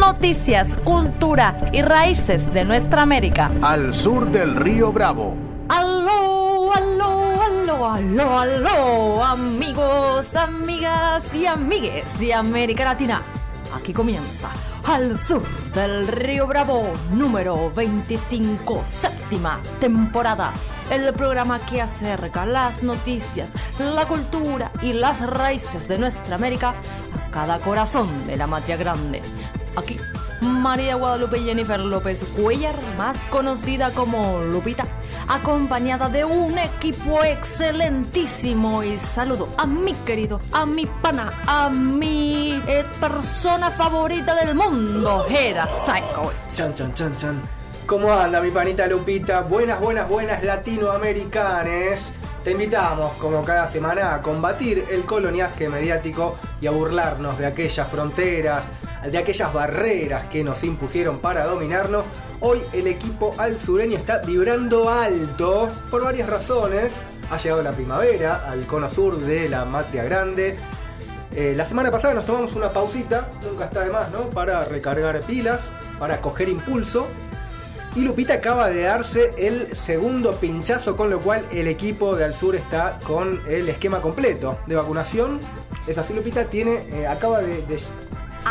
Noticias, cultura y raíces de nuestra América. Al sur del río Bravo. Aló, aló, aló, aló, aló, amigos, amigas y amigues de América Latina. Aquí comienza Al sur del río Bravo, número 25, séptima temporada. El programa que acerca las noticias, la cultura y las raíces de nuestra América a cada corazón de la matria grande. Aquí, María Guadalupe Jennifer López Cuellar, más conocida como Lupita, acompañada de un equipo excelentísimo. Y saludo a mi querido, a mi pana, a mi eh, persona favorita del mundo, Hera Psycho. Chan, chan, chan, chan. ¿Cómo anda mi panita Lupita? Buenas, buenas, buenas latinoamericanes. Te invitamos, como cada semana, a combatir el coloniaje mediático y a burlarnos de aquellas fronteras, de aquellas barreras que nos impusieron para dominarnos. Hoy el equipo al sureño está vibrando alto por varias razones. Ha llegado la primavera al cono sur de la Matria Grande. Eh, la semana pasada nos tomamos una pausita, nunca está de más, ¿no? Para recargar pilas, para coger impulso. Y Lupita acaba de darse el segundo pinchazo, con lo cual el equipo de Al Sur está con el esquema completo de vacunación. Es así, Lupita tiene, eh, acaba de,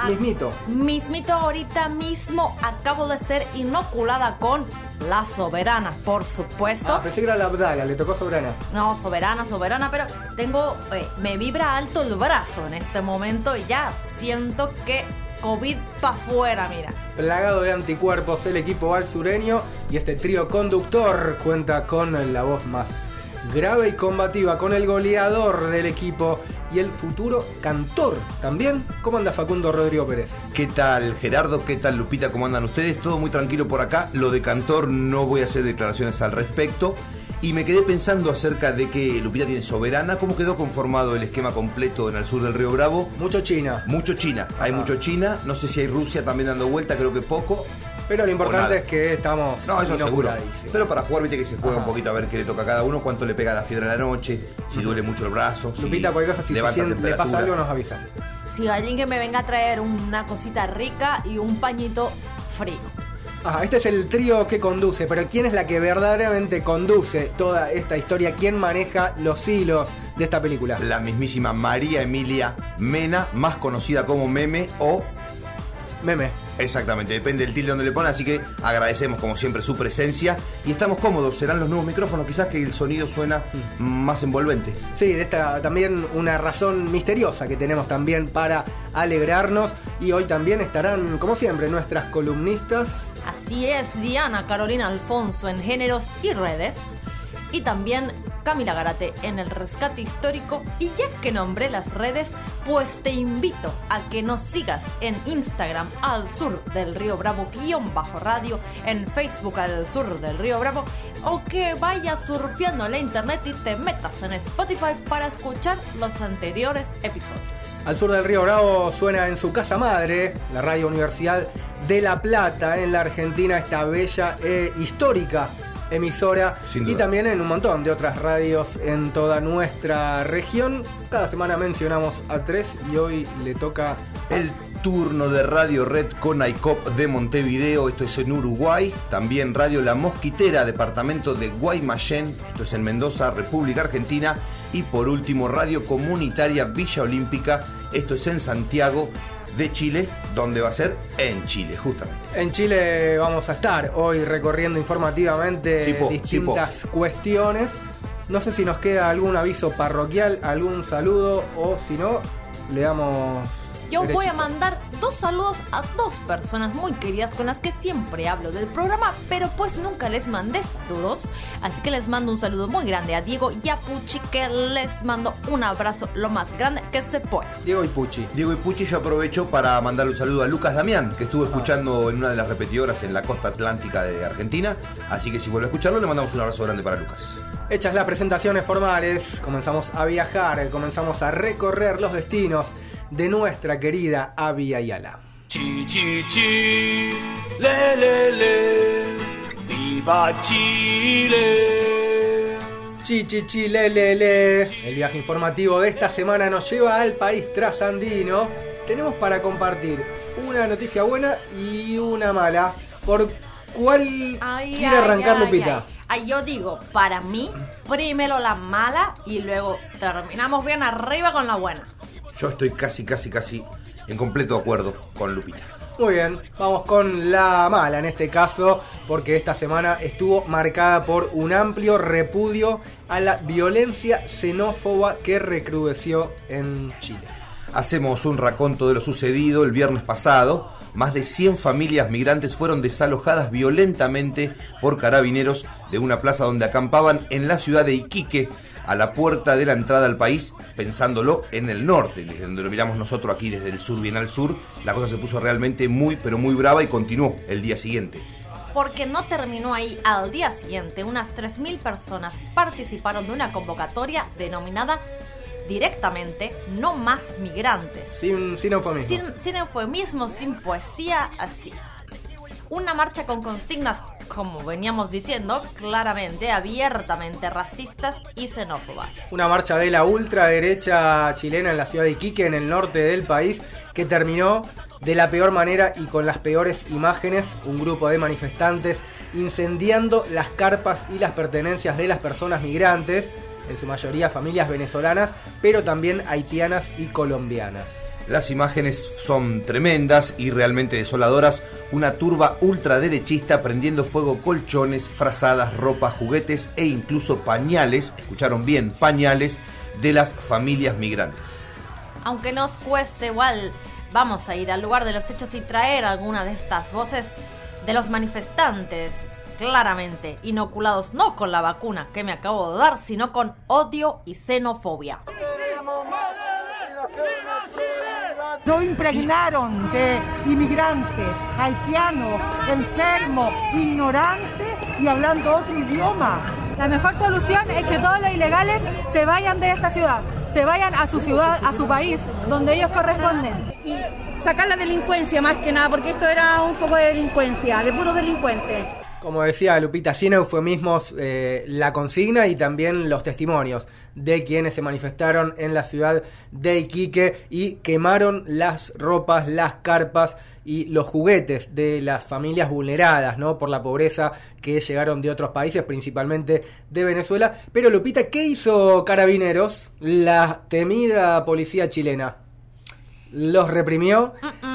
mismito. Mismito ahorita mismo acabo de ser inoculada con la soberana, por supuesto. Ah, pensé que era la Abdala, le tocó soberana. No, soberana, soberana, pero tengo, eh, me vibra alto el brazo en este momento y ya siento que COVID pa' afuera, mira. Plagado de anticuerpos el equipo al sureño y este trío conductor cuenta con la voz más grave y combativa, con el goleador del equipo y el futuro cantor también. ¿Cómo anda Facundo Rodrigo Pérez? ¿Qué tal Gerardo? ¿Qué tal Lupita? ¿Cómo andan ustedes? Todo muy tranquilo por acá. Lo de cantor no voy a hacer declaraciones al respecto. Y me quedé pensando acerca de que Lupita tiene soberana. ¿Cómo quedó conformado el esquema completo en el sur del Río Bravo? Mucho China. Mucho China. Hay mucho China. No sé si hay Rusia también dando vuelta, creo que poco. Pero lo importante es que estamos. No, eso seguro. Pero para jugar, viste que se juega Ajá. un poquito a ver qué le toca a cada uno, cuánto le pega la fiebre a la noche, si duele mucho el brazo. Lupita, si cualquier cosa, si se siente, le pasa algo, nos avisa. Si alguien que me venga a traer una cosita rica y un pañito frío. Ajá, este es el trío que conduce, pero ¿quién es la que verdaderamente conduce toda esta historia? ¿Quién maneja los hilos de esta película? La mismísima María Emilia Mena, más conocida como Meme o Meme. Exactamente, depende del tilde donde le pone, así que agradecemos como siempre su presencia y estamos cómodos, serán los nuevos micrófonos quizás que el sonido suena más envolvente. Sí, de esta también una razón misteriosa que tenemos también para alegrarnos y hoy también estarán como siempre nuestras columnistas. Así es, Diana Carolina Alfonso en géneros y redes y también Camila Garate en el rescate histórico. Y ya que nombré las redes, pues te invito a que nos sigas en Instagram al sur del río Bravo guion bajo radio, en Facebook al sur del río Bravo, o que vayas surfeando en la internet y te metas en Spotify para escuchar los anteriores episodios. Al sur del río Bravo suena en su casa madre, la Radio Universidad de La Plata, en la Argentina, esta bella e histórica emisora y también en un montón de otras radios en toda nuestra región. Cada semana mencionamos a tres y hoy le toca el turno de Radio Red con ICOP de Montevideo, esto es en Uruguay, también Radio La Mosquitera, departamento de Guaymallén, esto es en Mendoza, República Argentina, y por último Radio Comunitaria Villa Olímpica, esto es en Santiago, de Chile, donde va a ser en Chile, justamente. En Chile vamos a estar hoy recorriendo informativamente sí, po, distintas sí, cuestiones. No sé si nos queda algún aviso parroquial, algún saludo o si no, le damos Yo voy a mandar dos saludos a dos personas muy queridas con las que siempre hablo del programa, pero pues nunca les mandé saludos. Así que les mando un saludo muy grande a Diego y a Puchi, que les mando un abrazo lo más grande que se pueda. Diego y Puchi. Diego y Puchi, yo aprovecho para mandarle un saludo a Lucas Damián, que estuvo escuchando en una de las repetidoras en la costa atlántica de Argentina. Así que si vuelve a escucharlo, le mandamos un abrazo grande para Lucas. Hechas las presentaciones formales, comenzamos a viajar, comenzamos a recorrer los destinos de nuestra querida Avia Yala. Chi chi chi, le le le, viva Chile. Chi, chi, chi, le, le, le. El viaje informativo de esta semana nos lleva al país trasandino. Tenemos para compartir una noticia buena y una mala. ¿Por cuál Ay, quiere arrancar ay, Lupita? ay. Ay, yo digo, para mí, primero la mala y luego terminamos bien arriba con la buena. Yo estoy casi, casi, casi en completo acuerdo con Lupita. Muy bien, vamos con la mala en este caso, porque esta semana estuvo marcada por un amplio repudio a la violencia xenófoba que recrudeció en Chile. Hacemos un raconto de lo sucedido el viernes pasado. Más de 100 familias migrantes fueron desalojadas violentamente por carabineros de una plaza donde acampaban en la ciudad de Iquique, a la puerta de la entrada al país, pensándolo en el norte, desde donde lo miramos nosotros aquí desde el sur bien al sur. La cosa se puso realmente muy, pero muy brava y continuó el día siguiente. Porque no terminó ahí. Al día siguiente, unas 3.000 personas participaron de una convocatoria denominada directamente No Más Migrantes. Sin, sin eufemismos. Sin, sin eufemismo, sin poesía, así. Una marcha con consignas, como veníamos diciendo, claramente, abiertamente racistas y xenófobas. Una marcha de la ultraderecha chilena en la ciudad de Iquique, en el norte del país, que terminó de la peor manera y con las peores imágenes. Un grupo de manifestantes incendiando las carpas y las pertenencias de las personas migrantes, en su mayoría familias venezolanas, pero también haitianas y colombianas. Las imágenes son tremendas y realmente desoladoras. Una turba ultraderechista prendiendo fuego colchones, frazadas, ropas, juguetes e incluso pañales, escucharon bien, pañales de las familias migrantes. Aunque nos cueste igual, vamos a ir al lugar de los hechos y traer alguna de estas voces de los manifestantes, claramente inoculados no con la vacuna que me acabo de dar, sino con odio y xenofobia. Nos impregnaron de inmigrantes, haitianos, enfermos, ignorantes y hablando otro idioma. La mejor solución es que todos los ilegales se vayan de esta ciudad, se vayan a su ciudad, a su país, donde ellos corresponden. Y sacar la delincuencia más que nada, porque esto era un poco de delincuencia, de puros delincuentes. Como decía Lupita, sin eufemismos, eh, la consigna y también los testimonios de quienes se manifestaron en la ciudad de Iquique y quemaron las ropas, las carpas y los juguetes de las familias vulneradas, ¿no? Por la pobreza que llegaron de otros países, principalmente de Venezuela. Pero Lupita, ¿qué hizo Carabineros, la temida policía chilena? Los reprimió,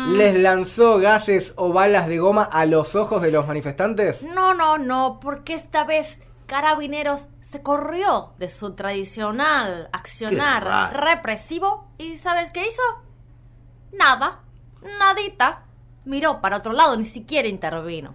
les lanzó gases o balas de goma a los ojos de los manifestantes. No, no, no, porque esta vez Carabineros se corrió de su tradicional accionar represivo y ¿sabes qué hizo? Nada, nadita. Miró para otro lado, ni siquiera intervino.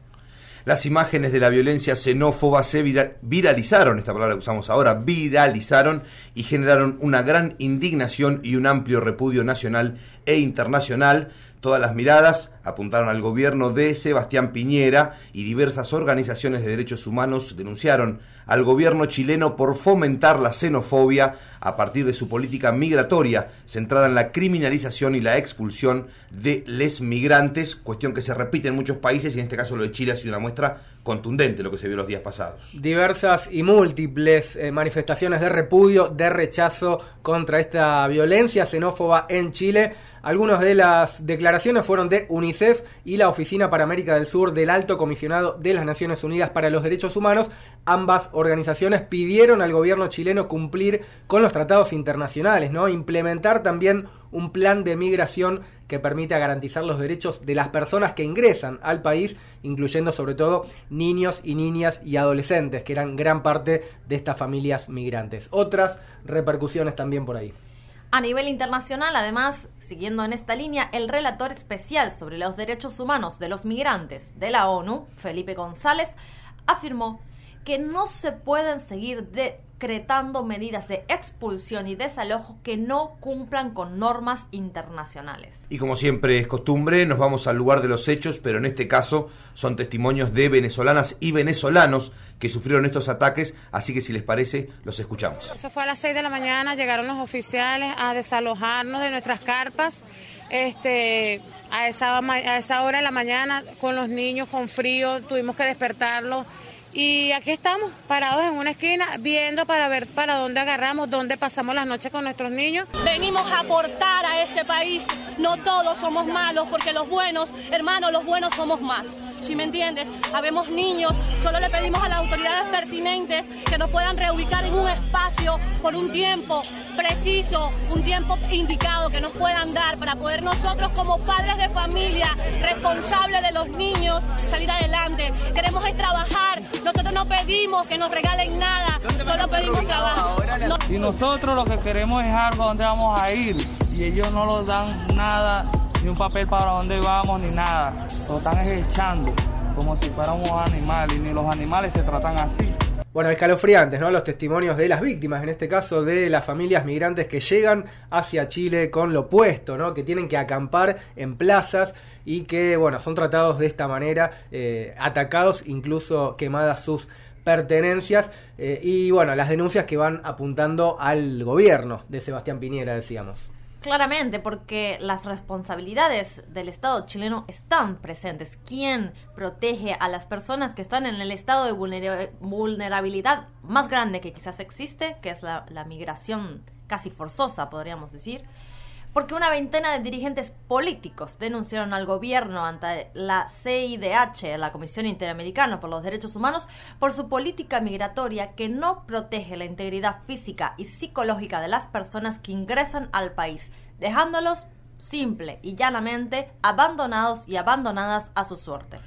Las imágenes de la violencia xenófoba se vira viralizaron, esta palabra que usamos ahora, viralizaron y generaron una gran indignación y un amplio repudio nacional e internacional. Todas las miradas apuntaron al gobierno de Sebastián Piñera y diversas organizaciones de derechos humanos denunciaron al gobierno chileno por fomentar la xenofobia a partir de su política migratoria centrada en la criminalización y la expulsión de les migrantes, cuestión que se repite en muchos países y en este caso lo de Chile ha sido una muestra contundente lo que se vio los días pasados. Diversas y múltiples eh, manifestaciones de repudio, de rechazo contra esta violencia xenófoba en Chile. Algunas de las declaraciones fueron de UNICEF y la Oficina para América del Sur del Alto Comisionado de las Naciones Unidas para los Derechos Humanos. Ambas organizaciones pidieron al gobierno chileno cumplir con los tratados internacionales, ¿no? Implementar también un plan de migración que permita garantizar los derechos de las personas que ingresan al país, incluyendo sobre todo niños y niñas y adolescentes, que eran gran parte de estas familias migrantes. Otras repercusiones también por ahí. A nivel internacional, además, siguiendo en esta línea, el relator especial sobre los derechos humanos de los migrantes de la ONU, Felipe González, afirmó que no se pueden seguir decretando medidas de expulsión y desalojo que no cumplan con normas internacionales. Y como siempre es costumbre, nos vamos al lugar de los hechos, pero en este caso son testimonios de venezolanas y venezolanos que sufrieron estos ataques, así que si les parece, los escuchamos. Eso fue a las 6 de la mañana, llegaron los oficiales a desalojarnos de nuestras carpas. Este, a esa, a esa hora de la mañana con los niños con frío, tuvimos que despertarlos y aquí estamos, parados en una esquina, viendo para ver para dónde agarramos, dónde pasamos las noches con nuestros niños. Venimos a aportar a este país. No todos somos malos, porque los buenos, hermanos, los buenos somos más. Si me entiendes, habemos niños, solo le pedimos a las autoridades pertinentes que nos puedan reubicar en un espacio por un tiempo preciso, un tiempo indicado que nos puedan dar para poder nosotros como padres de familia, responsables de los niños, salir adelante. Queremos es trabajar, nosotros no pedimos que nos regalen nada, solo pedimos trabajo. Y nosotros lo que queremos es algo donde vamos a ir y ellos no nos dan nada ni un papel para dónde vamos, ni nada. Lo están echando como si fuéramos animales, y ni los animales se tratan así. Bueno, escalofriantes, ¿no? Los testimonios de las víctimas, en este caso de las familias migrantes que llegan hacia Chile con lo opuesto, ¿no? Que tienen que acampar en plazas y que, bueno, son tratados de esta manera, eh, atacados, incluso quemadas sus pertenencias eh, y, bueno, las denuncias que van apuntando al gobierno de Sebastián Piñera, decíamos. Claramente, porque las responsabilidades del Estado chileno están presentes. ¿Quién protege a las personas que están en el estado de vulnerabilidad más grande que quizás existe, que es la, la migración casi forzosa, podríamos decir? Porque una veintena de dirigentes políticos denunciaron al gobierno ante la CIDH, la Comisión Interamericana por los Derechos Humanos, por su política migratoria que no protege la integridad física y psicológica de las personas que ingresan al país, dejándolos simple y llanamente abandonados y abandonadas a su suerte.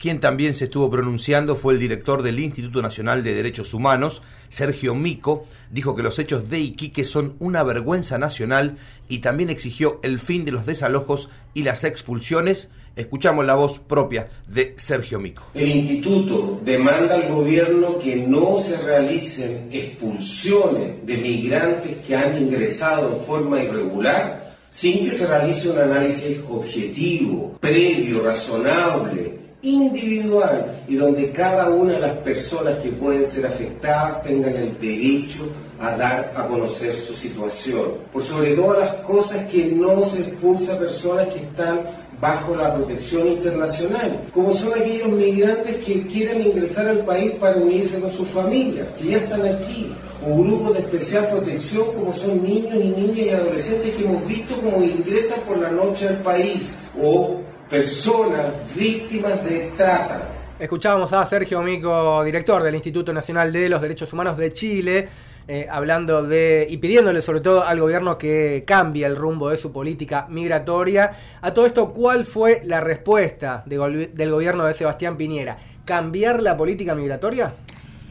Quien también se estuvo pronunciando fue el director del Instituto Nacional de Derechos Humanos, Sergio Mico, dijo que los hechos de Iquique son una vergüenza nacional y también exigió el fin de los desalojos y las expulsiones. Escuchamos la voz propia de Sergio Mico. El instituto demanda al gobierno que no se realicen expulsiones de migrantes que han ingresado en forma irregular sin que se realice un análisis objetivo, previo, razonable individual y donde cada una de las personas que pueden ser afectadas tengan el derecho a dar a conocer su situación. Por sobre todas las cosas que no se expulsa a personas que están bajo la protección internacional, como son aquellos migrantes que quieren ingresar al país para unirse con sus familias, que ya están aquí, o grupos de especial protección como son niños y niñas y adolescentes que hemos visto como ingresan por la noche al país, o personas víctimas de trata. Escuchábamos a Sergio Mico, director del Instituto Nacional de los Derechos Humanos de Chile, eh, hablando de y pidiéndole sobre todo al gobierno que cambie el rumbo de su política migratoria. A todo esto, ¿cuál fue la respuesta del gobierno de Sebastián Piñera? ¿Cambiar la política migratoria?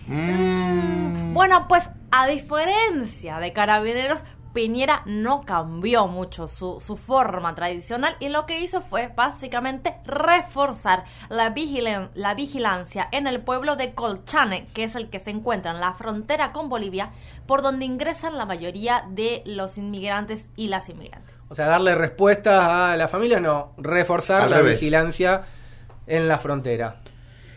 Mm. Bueno, pues a diferencia de Carabineros, Piñera no cambió mucho su, su, forma tradicional y lo que hizo fue básicamente reforzar la, la vigilancia en el pueblo de Colchane, que es el que se encuentra en la frontera con Bolivia, por donde ingresan la mayoría de los inmigrantes y las inmigrantes. O sea, darle respuesta a la familia, no, reforzar la vigilancia en la frontera.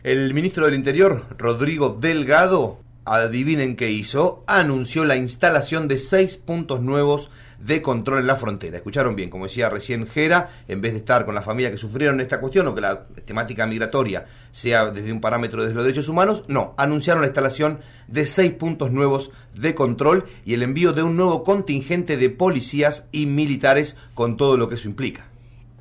El ministro del Interior, Rodrigo Delgado, adivinen qué hizo, anunció la instalación de seis puntos nuevos de control en la frontera. Escucharon bien, como decía recién Jera, en vez de estar con la familia que sufrieron esta cuestión o que la temática migratoria sea desde un parámetro de los derechos humanos, no, anunciaron la instalación de seis puntos nuevos de control y el envío de un nuevo contingente de policías y militares con todo lo que eso implica.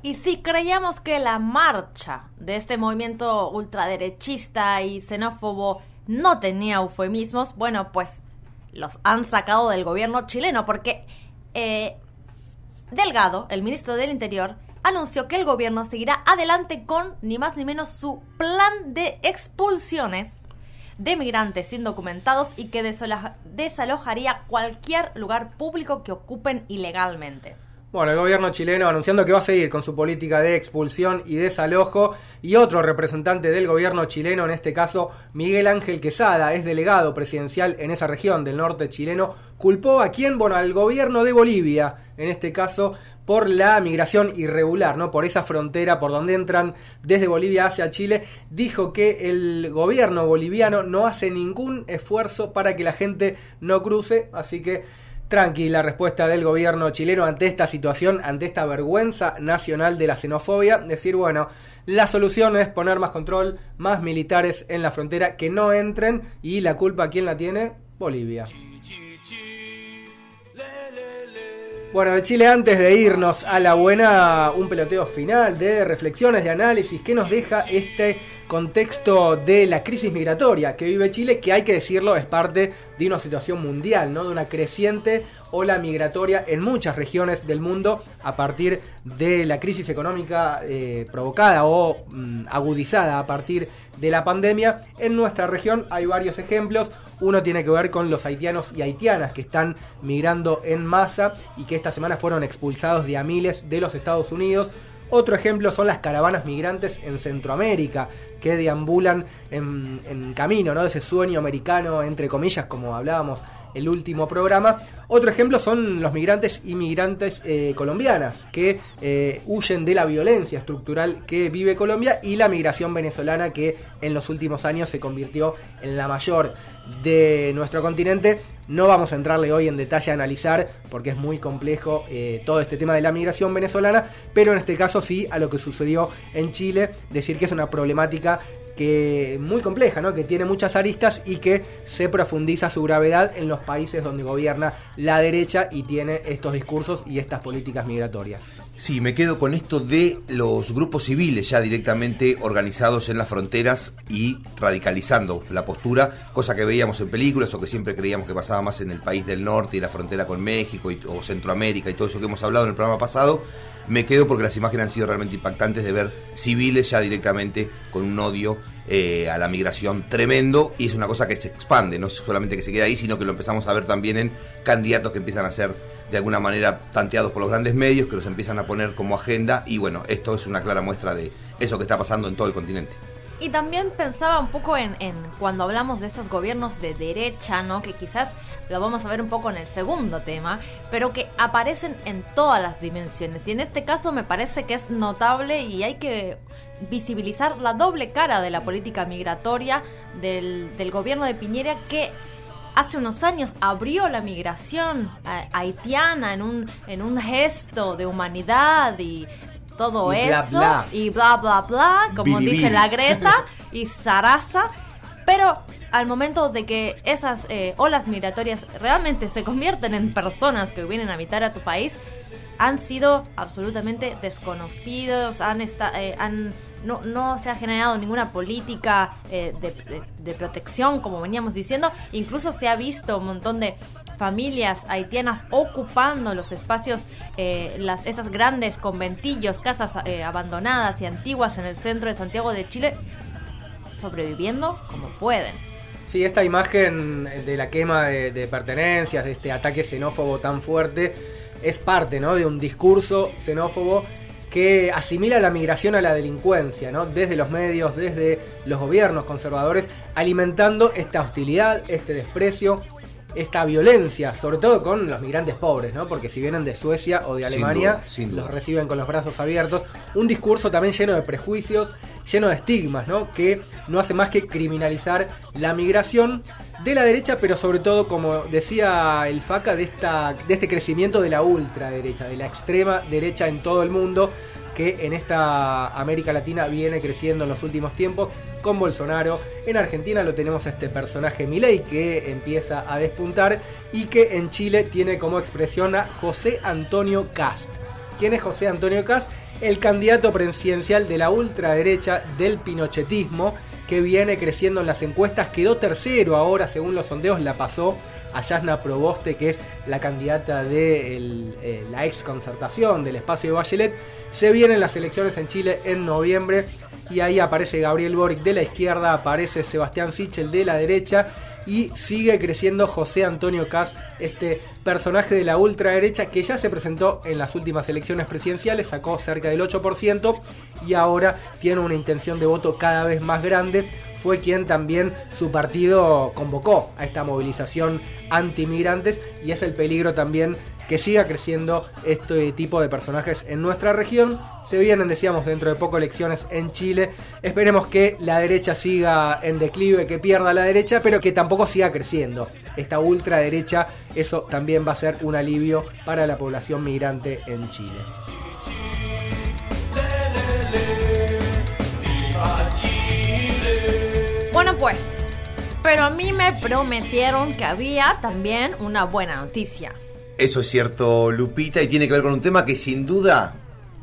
Y si creíamos que la marcha de este movimiento ultraderechista y xenófobo no tenía eufemismos, bueno, pues los han sacado del gobierno chileno porque eh, Delgado, el ministro del Interior, anunció que el gobierno seguirá adelante con ni más ni menos su plan de expulsiones de migrantes indocumentados y que desaloja- desalojaría cualquier lugar público que ocupen ilegalmente. Bueno, el gobierno chileno anunciando que va a seguir con su política de expulsión y desalojo. Y otro representante del gobierno chileno, en este caso Miguel Ángel Quesada, es delegado presidencial en esa región del norte chileno, culpó a quién, bueno, al gobierno de Bolivia, en este caso por la migración irregular, ¿no? Por esa frontera por donde entran desde Bolivia hacia Chile, dijo que el gobierno boliviano no hace ningún esfuerzo para que la gente no cruce, así que Tranqui, la respuesta del gobierno chileno ante esta situación, ante esta vergüenza nacional de la xenofobia, decir, bueno, la solución es poner más control, más militares en la frontera, que no entren y la culpa, ¿quién la tiene? Bolivia. Bueno, de Chile antes de irnos a la buena, un peloteo final de reflexiones, de análisis, que nos deja este contexto de la crisis migratoria que vive Chile, que hay que decirlo es parte de una situación mundial, ¿no? de una creciente ola migratoria en muchas regiones del mundo a partir de la crisis económica eh, provocada o mm, agudizada a partir de la pandemia. En nuestra región hay varios ejemplos. Uno tiene que ver con los haitianos y haitianas que están migrando en masa y que esta semana fueron expulsados de a miles de los Estados Unidos. Otro ejemplo son las caravanas migrantes en Centroamérica, que deambulan en, camino, ¿no? De ese sueño americano, entre comillas, como hablábamos el último programa. Otro ejemplo son los migrantes inmigrantes eh, colombianas que eh, huyen de la violencia estructural que vive Colombia y la migración venezolana que en los últimos años se convirtió en la mayor de nuestro continente. No vamos a entrarle hoy en detalle a analizar porque es muy complejo eh, todo este tema de la migración venezolana, pero en este caso sí a lo que sucedió en Chile, decir que es una problemática que muy compleja, ¿no? que tiene muchas aristas y que se profundiza su gravedad en los países donde gobierna la derecha y tiene estos discursos y estas políticas migratorias. Sí, me quedo con esto de los grupos civiles ya directamente organizados en las fronteras y radicalizando la postura, cosa que veíamos en películas o que siempre creíamos que pasaba más en el país del norte y la frontera con México y, o Centroamérica y todo eso que hemos hablado en el programa pasado. Me quedo porque las imágenes han sido realmente impactantes de ver civiles ya directamente con un odio eh, a la migración tremendo y es una cosa que se expande, no solamente que se queda ahí, sino que lo empezamos a ver también en candidatos que empiezan a ser de alguna manera tanteados por los grandes medios, que los empiezan a poner como agenda y bueno, esto es una clara muestra de eso que está pasando en todo el continente. Y también pensaba un poco en, cuando hablamos de estos gobiernos de derecha, ¿no? Que quizás lo vamos a ver un poco en el segundo tema, pero que aparecen en todas las dimensiones. Y en este caso me parece que es notable y hay que visibilizar la doble cara de la política migratoria del gobierno de Piñera que hace unos años abrió la migración eh, haitiana en un, en un gesto de humanidad y todo Y bla, eso bla. y bla bla bla, como Bili, dice bili. la Greta y Sarasa, pero al momento de que esas eh, olas migratorias realmente se convierten en personas que vienen a habitar a tu país, han sido absolutamente desconocidos, han, esta- eh, han no, no se ha generado ninguna política eh, de, protección, como veníamos diciendo. Incluso se ha visto un montón de familias haitianas ocupando los espacios, eh, las, esas grandes conventillos, casas eh, abandonadas y antiguas en el centro de Santiago de Chile, sobreviviendo como pueden. Sí, esta imagen de la quema de, de pertenencias, de este ataque xenófobo tan fuerte, es parte ¿no? de un discurso xenófobo que asimila la migración a la delincuencia, ¿no? desde los medios, desde los gobiernos conservadores, alimentando esta hostilidad, este desprecio, esta violencia, sobre todo con los migrantes pobres, ¿no? porque si vienen de Suecia o de Sin Alemania, duda, sin duda. los reciben con los brazos abiertos. Un discurso también lleno de prejuicios, lleno de estigmas, ¿no? que no hace más que criminalizar la migración de la derecha, pero sobre todo, como decía el FACA, de, esta, de este crecimiento de la ultraderecha, de la extrema derecha en todo el mundo, que en esta América Latina viene creciendo en los últimos tiempos con Bolsonaro. En Argentina lo tenemos a este personaje Milei que empieza a despuntar y que en Chile tiene como expresión a José Antonio Cast. ¿Quién es José Antonio Cast? El candidato presidencial de la ultraderecha del pinochetismo que viene creciendo en las encuestas, quedó tercero ahora según los sondeos, la pasó a Yasna Proboste, que es la candidata de eh, la ex concertación del espacio de Bachelet. Se vienen las elecciones en Chile en noviembre y ahí aparece Gabriel Boric de la izquierda, aparece Sebastián Sichel de la derecha y sigue creciendo José Antonio Cas, este personaje de la ultraderecha que ya se presentó en las últimas elecciones presidenciales, sacó cerca del 8% y ahora tiene una intención de voto cada vez más grande. Fue quien también su partido convocó a esta movilización anti-migrantes y es el peligro también que siga creciendo este tipo de personajes en nuestra región. Se vienen, decíamos, dentro de poco elecciones en Chile. Esperemos que la derecha siga en declive, que pierda la derecha, pero que tampoco siga creciendo. Esta ultraderecha, eso también va a ser un alivio para la población migrante en Chile. Bueno pues, pero a mí me prometieron que había también una buena noticia. Eso es cierto, Lupita, y tiene que ver con un tema que sin duda,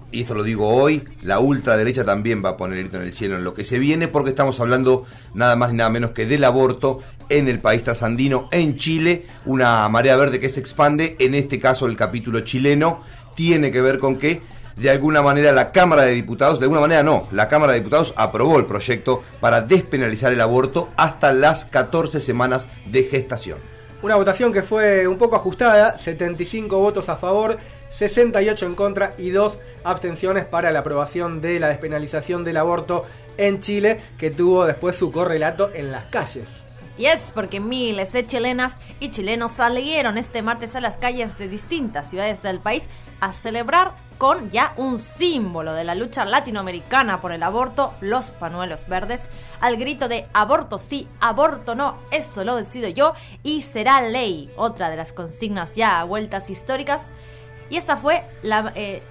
y esto lo digo hoy, la ultraderecha también va a poner el en el cielo en lo que se viene, porque estamos hablando nada más ni nada menos que del aborto en el país trasandino, en Chile, una marea verde que se expande, en este caso el capítulo chileno, tiene que ver con que de alguna manera la Cámara de Diputados, de alguna manera no, la Cámara de Diputados aprobó el proyecto para despenalizar el aborto hasta las 14 semanas de gestación. Una votación que fue un poco ajustada, 75 votos a favor, 68 en contra y 2 abstenciones para la aprobación de la despenalización del aborto en Chile, que tuvo después su correlato en las calles. Así es, porque miles de chilenas y chilenos salieron este martes a las calles de distintas ciudades del país a celebrar con ya un símbolo de la lucha latinoamericana por el aborto, los panuelos verdes, al grito de aborto sí, aborto no, eso lo decido yo y será ley, otra de las consignas ya a vueltas históricas. Y esa fue la... Eh,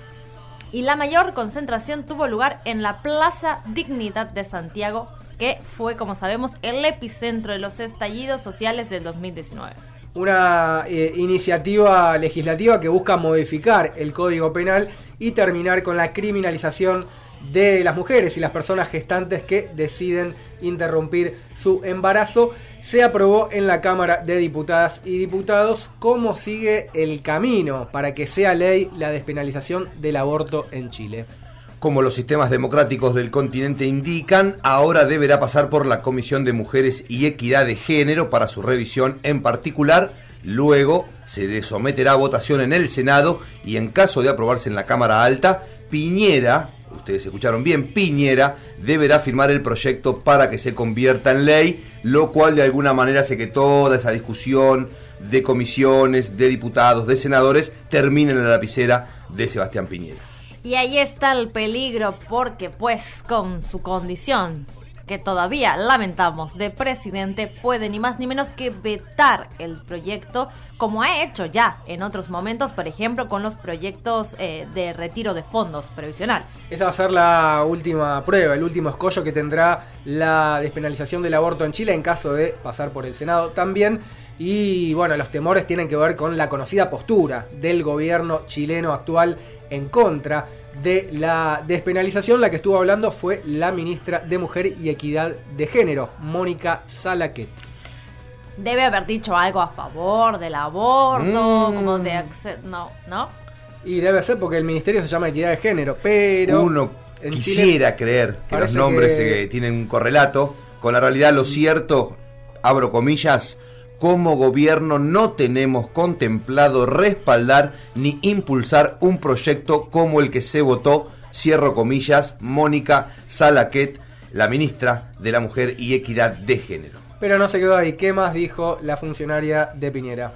y la mayor concentración tuvo lugar en la Plaza Dignidad de Santiago, que fue, como sabemos, el epicentro de los estallidos sociales del 2019 una eh, iniciativa legislativa que busca modificar el Código Penal y terminar con la criminalización de las mujeres y las personas gestantes que deciden interrumpir su embarazo. Se aprobó en la Cámara de Diputadas y Diputados cómo sigue el camino para que sea ley la despenalización del aborto en Chile. Como los sistemas democráticos del continente indican, ahora deberá pasar por la Comisión de Mujeres y Equidad de Género para su revisión en particular. Luego se le someterá a votación en el Senado y en caso de aprobarse en la Cámara Alta, Piñera, ustedes escucharon bien, Piñera deberá firmar el proyecto para que se convierta en ley, lo cual de alguna manera hace que toda esa discusión de comisiones, de diputados, de senadores termine en la lapicera de Sebastián Piñera. Y ahí está el peligro porque pues con su condición que todavía lamentamos de presidente puede ni más ni menos que vetar el proyecto como ha hecho ya en otros momentos, por ejemplo con los proyectos eh, de retiro de fondos previsionales. Esa va a ser la última prueba, el último escollo que tendrá la despenalización del aborto en Chile en caso de pasar por el Senado también. Y bueno, los temores tienen que ver con la conocida postura del gobierno chileno actual en contra de la despenalización. La que estuvo hablando fue la ministra de Mujer y Equidad de Género, Mónica Salaquet. Debe haber dicho algo a favor del aborto, Mm. como de no, ¿no? Y debe ser porque el ministerio se llama Equidad de Género, pero... Uno quisiera Chile creer que los nombres que- eh, tienen un correlato con la realidad. Lo cierto, abro comillas, como gobierno no tenemos contemplado respaldar ni impulsar un proyecto como el que se votó, cierro comillas, Mónica Salaquet, la ministra de la Mujer y Equidad de Género. Pero no se quedó ahí. ¿Qué más dijo la funcionaria de Piñera?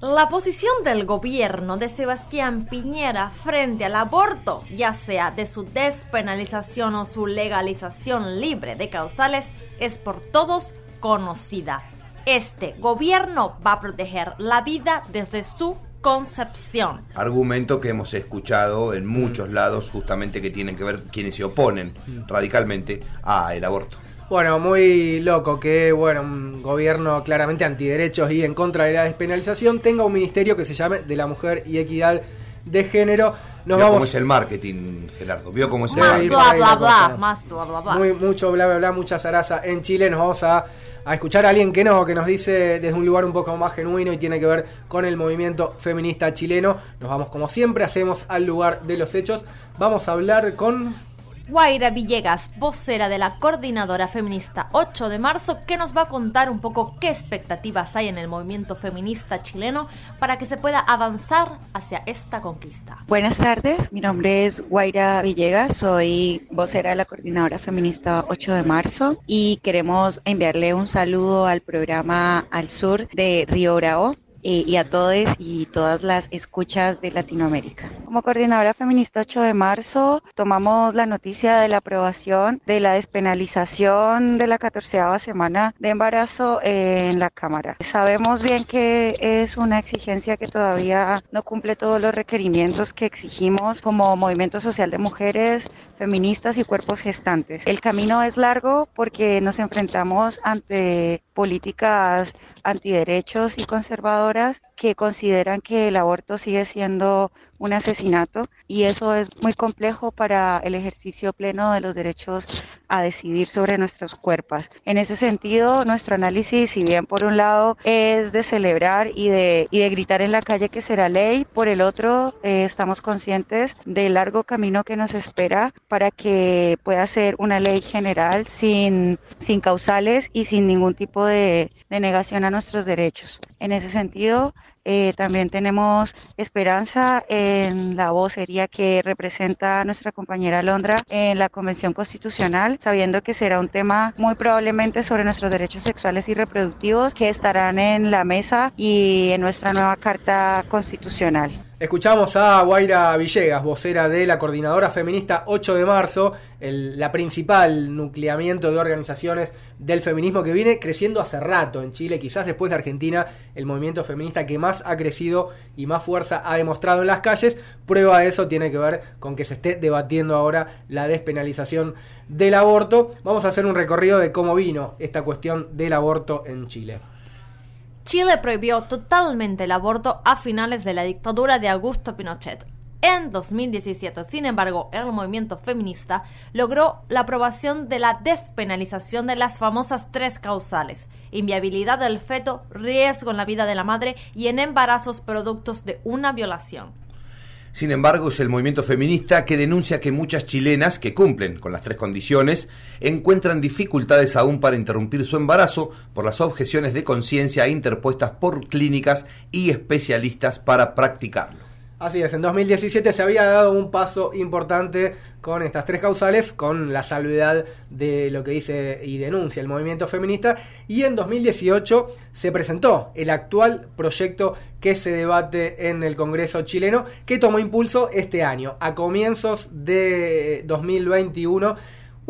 La posición del gobierno de Sebastián Piñera frente al aborto, ya sea de su despenalización o su legalización libre de causales, es por todos conocida. Este gobierno va a proteger la vida desde su concepción. Argumento que hemos escuchado en muchos lados justamente que tienen que ver quienes se oponen radicalmente a el aborto. Bueno, muy loco que bueno, un gobierno claramente antiderechos y en contra de la despenalización tenga un ministerio que se llame de la mujer y equidad de género. Nos Vio cómo es el marketing, Gerardo. Vio cómo es el Más marketing. bla, bla, Bla, más bla bla bla. muy mucho bla bla bla, mucha zaraza en Chile. Nos vamos a, a escuchar a alguien que no, que nos dice desde un lugar un poco más genuino y tiene que ver con el movimiento feminista chileno. Nos vamos como siempre, hacemos al lugar de los hechos. Vamos a hablar con Guaira Villegas, vocera de la Coordinadora Feminista 8 de marzo, que nos va a contar un poco qué expectativas hay en el movimiento feminista chileno para que se pueda avanzar hacia esta conquista. Buenas tardes, mi nombre es Guaira Villegas, soy vocera de la Coordinadora Feminista 8 de marzo y queremos enviarle un saludo al programa Al Sur de Río Bravo eh, y a todos y todas las escuchas de Latinoamérica. Como coordinadora feminista 8 de marzo, tomamos la noticia de la aprobación de la despenalización de la 14 semana de embarazo en la Cámara. Sabemos bien que es una exigencia que todavía no cumple todos los requerimientos que exigimos como movimiento social de mujeres, feministas y cuerpos gestantes. El camino es largo porque nos enfrentamos ante políticas antiderechos y conservadoras que consideran que el aborto sigue siendo un asesinato y eso es muy complejo para el ejercicio pleno de los derechos a decidir sobre nuestros cuerpos. En ese sentido, nuestro análisis, si bien por un lado es de celebrar y de, y de gritar en la calle que será ley, por el otro eh, estamos conscientes del largo camino que nos espera para que pueda ser una ley general sin, sin causales y sin ningún tipo de, de negación a nuestros derechos. En ese sentido, eh, también tenemos esperanza en la vocería que representa nuestra compañera Londra en la Convención Constitucional, sabiendo que será un tema muy probablemente sobre nuestros derechos sexuales y reproductivos que estarán en la mesa y en nuestra nueva Carta Constitucional. Escuchamos a Guaira Villegas, vocera de la Coordinadora Feminista 8 de marzo, el, la principal nucleamiento de organizaciones del feminismo que viene creciendo hace rato en Chile, quizás después de Argentina, el movimiento feminista que más ha crecido y más fuerza ha demostrado en las calles. Prueba de eso tiene que ver con que se esté debatiendo ahora la despenalización del aborto. Vamos a hacer un recorrido de cómo vino esta cuestión del aborto en Chile. Chile prohibió totalmente el aborto a finales de la dictadura de Augusto Pinochet. En 2017, sin embargo, el movimiento feminista logró la aprobación de la despenalización de las famosas tres causales, inviabilidad del feto, riesgo en la vida de la madre y en embarazos productos de una violación. Sin embargo, es el movimiento feminista que denuncia que muchas chilenas que cumplen con las tres condiciones encuentran dificultades aún para interrumpir su embarazo por las objeciones de conciencia interpuestas por clínicas y especialistas para practicarlo. Así es, en 2017 se había dado un paso importante con estas tres causales, con la salvedad de lo que dice y denuncia el movimiento feminista, y en 2018 se presentó el actual proyecto que se debate en el Congreso chileno, que tomó impulso este año, a comienzos de 2021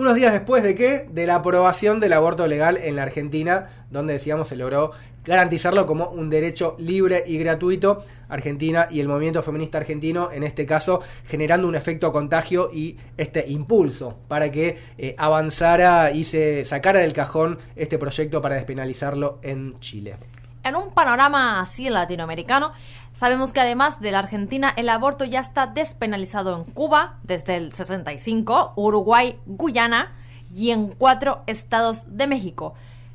unos días después de qué? De la aprobación del aborto legal en la Argentina, donde decíamos se logró garantizarlo como un derecho libre y gratuito. Argentina y el movimiento feminista argentino, en este caso, generando un efecto contagio y este impulso para que eh, avanzara y se sacara del cajón este proyecto para despenalizarlo en Chile. En un panorama así latinoamericano, sabemos que además de la Argentina, el aborto ya está despenalizado en Cuba desde el 65, Uruguay, Guyana y en cuatro estados de México.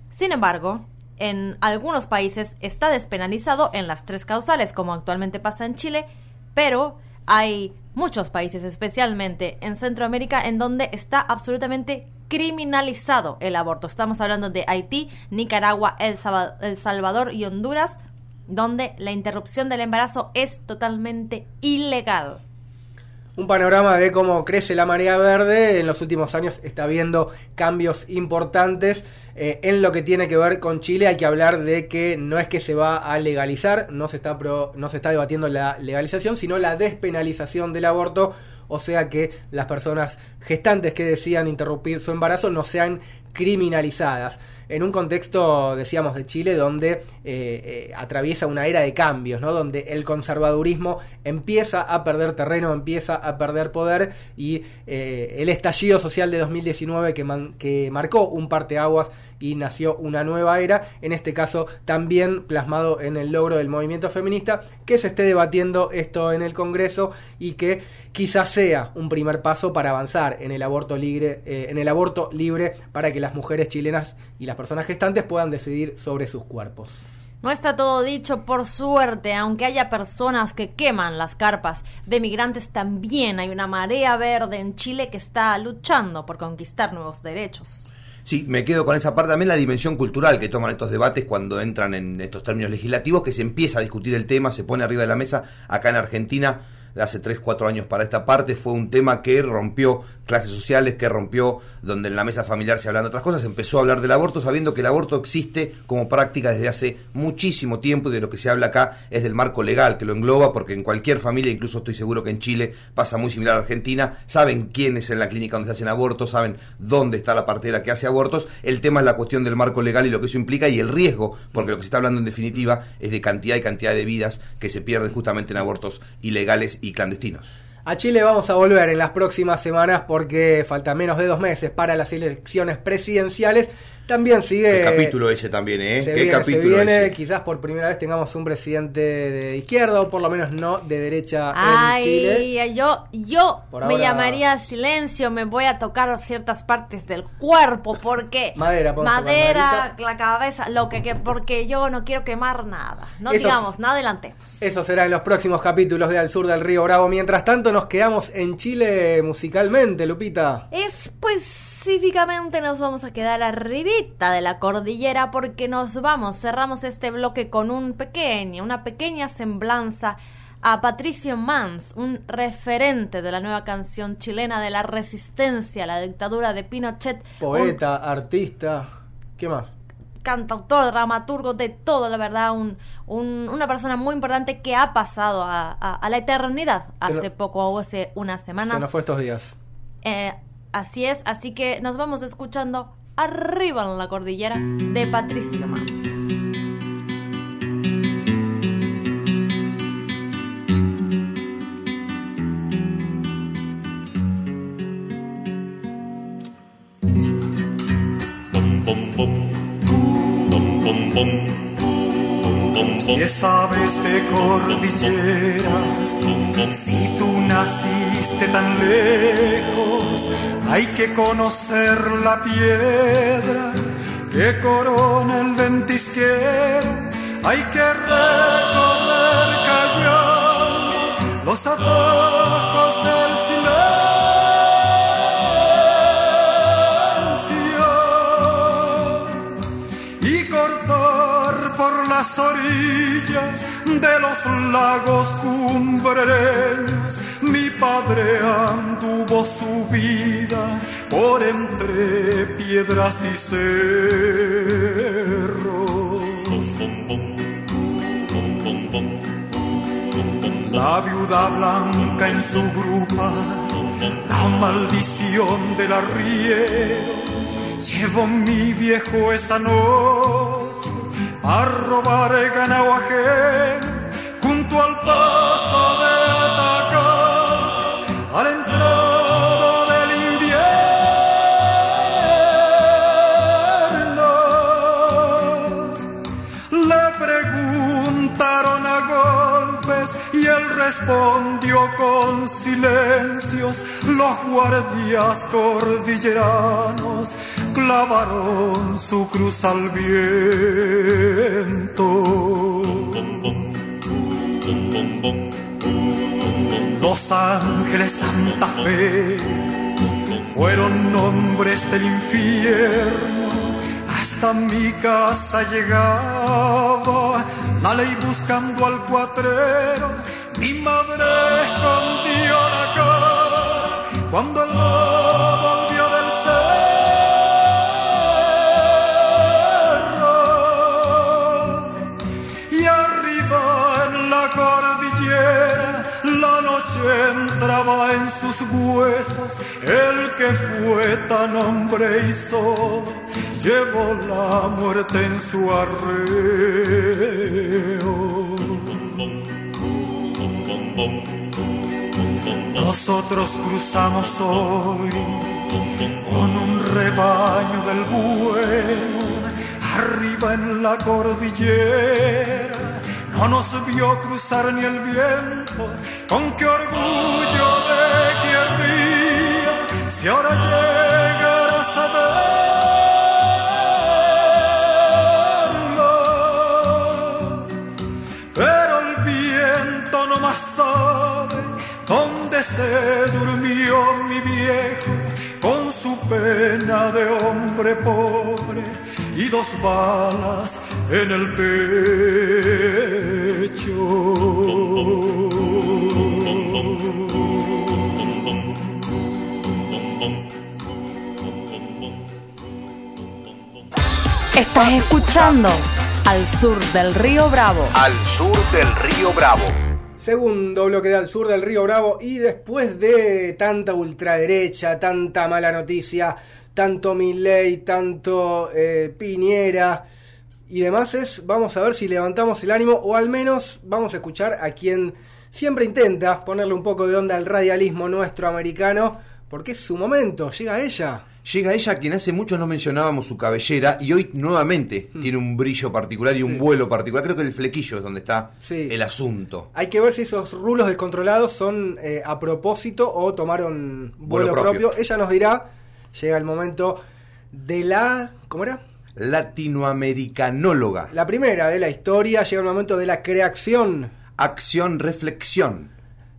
Sin embargo, en algunos países está despenalizado en las tres causales, como actualmente pasa en Chile, pero hay muchos países, especialmente en Centroamérica, en donde está absolutamente criminalizado el aborto. Estamos hablando de Haití, Nicaragua, El, Salvador y Honduras, donde la interrupción del embarazo es totalmente ilegal. Un panorama de cómo crece la marea verde. En los últimos años está habiendo cambios importantes. Eh, en lo que tiene que ver con Chile hay que hablar de que no es que se va a legalizar, no se está, no se está debatiendo la legalización, sino la despenalización del aborto o sea que las personas gestantes que decían interrumpir su embarazo no sean criminalizadas en un contexto, decíamos, de Chile donde eh, eh, atraviesa una era de cambios, ¿no? donde el conservadurismo empieza a perder terreno, empieza a perder poder y eh, el estallido social de 2019 que, que marcó un parteaguas y nació una nueva era, en este caso también plasmado en el logro del movimiento feminista, que se esté debatiendo esto en el Congreso y que quizás sea un primer paso para avanzar en el aborto libre, eh, en el aborto libre para que las mujeres chilenas y las personas gestantes puedan decidir sobre sus cuerpos. No está todo dicho por suerte, aunque haya personas que queman las carpas de migrantes, también hay una marea verde en Chile que está luchando por conquistar nuevos derechos. Sí, me quedo con esa parte. También la dimensión cultural que toman estos debates cuando entran en estos términos legislativos, que se empieza a discutir el tema, se pone arriba de la mesa. Acá en Argentina hace 3, 4 años para esta parte, fue un tema que rompió clases sociales, que rompió donde en la mesa familiar se hablan de otras cosas, empezó a hablar del aborto sabiendo que el aborto existe como práctica desde hace muchísimo tiempo y de lo que se habla acá es del marco legal que lo engloba, porque en cualquier familia, incluso estoy seguro que en Chile pasa muy similar a Argentina, saben quién es en la clínica donde se hacen abortos, saben dónde está la partera que hace abortos, el tema es la cuestión del marco legal y lo que eso implica y el riesgo, porque lo que se está hablando en definitiva es de cantidad y cantidad de vidas que se pierden justamente en abortos ilegales y clandestinos. A Chile vamos a volver en las próximas semanas porque falta menos de dos meses para las elecciones presidenciales. También sigue. Qué capítulo ese también, ¿eh? Se Qué viene, capítulo se viene. ese. Quizás por primera vez tengamos un presidente de izquierda o por lo menos no de derecha en Ay, Chile. yo, yo Por me ahora- llamaría a silencio, me voy a tocar ciertas partes del cuerpo, porque Madera, madera, la cabeza, lo que, que porque yo no quiero quemar nada. No Esos- digamos, no adelantemos. Eso será en los próximos capítulos de Al Sur del Río Bravo. Mientras tanto, nos quedamos en Chile musicalmente, Lupita. Específicamente nos vamos a quedar arribita de la cordillera porque nos vamos, cerramos este bloque con un pequeño, una pequeña semblanza a Patricio Mans, un referente de la nueva canción chilena de la resistencia a la dictadura de Pinochet, un Poeta, artista. ¿Qué más? cantautor, dramaturgo, de todo, la verdad, un, un- una persona muy importante que ha pasado a, a- a la eternidad hace no- poco o hace unas semanas. Se nos fue estos días. Eh, así es, así que nos vamos escuchando Arriba en la cordillera de Patricio Mans. ¿Qué sabes de cordilleras? Si tú naciste tan lejos, hay que conocer la piedra que corona el ventisquero. Hay que recorrer callando los atajos del silencio y de los lagos cumbreños. Mi padre anduvo su vida por entre piedras y cerros. La viuda blanca en su grupa, la maldición del arriero. Llevó mi viejo esa noche a robar ganado ajeno al paso de atacar a la del invierno. Le preguntaron a golpes y él respondió con silencios. Los guardias cordilleranos clavaron su cruz al viento. Los ángeles Santa Fe fueron nombres del infierno. Hasta mi casa llegaba la ley buscando al cuatrero. Mi madre escondió la cara cuando el en sus huesos. El que fue tan hombre y solo llevó la muerte en su arreo. Nosotros cruzamos hoy con un rebaño del bueno, arriba en la cordillera. No nos vio cruzar ni el viento, con qué orgullo me querría si ahora llegara a saberlo. Pero el viento no más sabe dónde se durmió mi viejo con su pena de hombre pobre y dos balas en el Estás escuchando Al Sur del Río Bravo. Al sur del río Bravo. Segundo bloque de al sur del río Bravo y después de tanta ultraderecha, tanta mala noticia, tanto Milley, tanto eh, Piñera y demás es, vamos a ver si levantamos el ánimo o al menos vamos a escuchar a quien siempre intenta ponerle un poco de onda al radialismo nuestro americano, porque es su momento, llega ella. Llega ella quien hace mucho no mencionábamos su cabellera y hoy nuevamente tiene un brillo particular y un Sí. vuelo particular. Creo que el flequillo es donde está Sí. el asunto. Hay que ver si esos rulos descontrolados son eh, a propósito o tomaron vuelo, Vuelo propio. propio. Ella nos dirá, llega el momento de la... ¿Cómo era? Latinoamericanóloga. La primera de la historia, llega el momento de la creación. Acción, reflexión.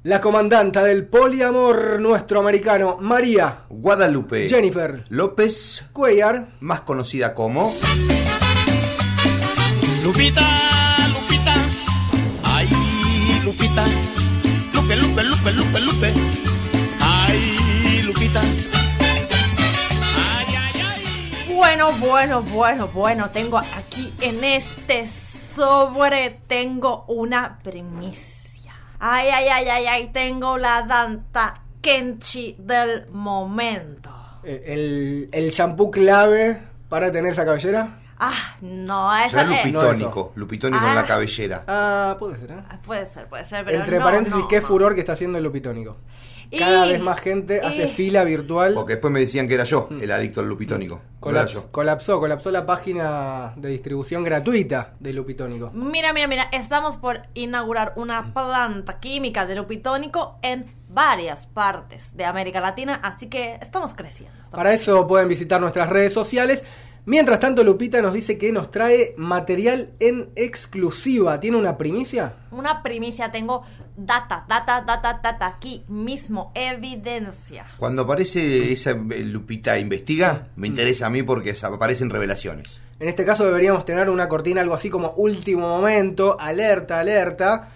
La comandanta del poliamor nuestro americano, María Guadalupe. Jennifer López Cuellar, más conocida como Lupita, Lupita, ay, Lupita, Lupe, Lupe, Lupe, Lupe, Lupe, ay, Lupita. Bueno, bueno, bueno, bueno, tengo aquí en este sobre, tengo una primicia. Ay, ay, ay, ay, ay, tengo la danta Kenchi del momento. eh, el, el shampoo clave para tener esa cabellera. Ah, no, esa Será es... lupitónico, lupitónico Ah. en la cabellera. Ah, puede ser, ¿eh? Puede ser, puede ser, pero Entre no, paréntesis, no, qué no. furor que está haciendo el lupitónico. Cada Y- vez más gente hace y- fila virtual. Porque después me decían que era yo, el adicto al lupitónico. No era Colap- yo. colapsó, colapsó la página de distribución gratuita de Lupitónico. Mira, mira, mira, estamos por inaugurar una planta química de lupitónico en varias partes de América Latina, así que estamos creciendo. Para eso pueden visitar nuestras redes sociales. Mientras tanto, Lupita nos dice que nos trae material en exclusiva. ¿Tiene una primicia? Una primicia, tengo data, data, data, data, aquí mismo, evidencia. Cuando aparece esa eh, Lupita investiga, me interesa a mí porque aparecen revelaciones. En este caso deberíamos tener una cortina algo así como último momento, alerta, alerta.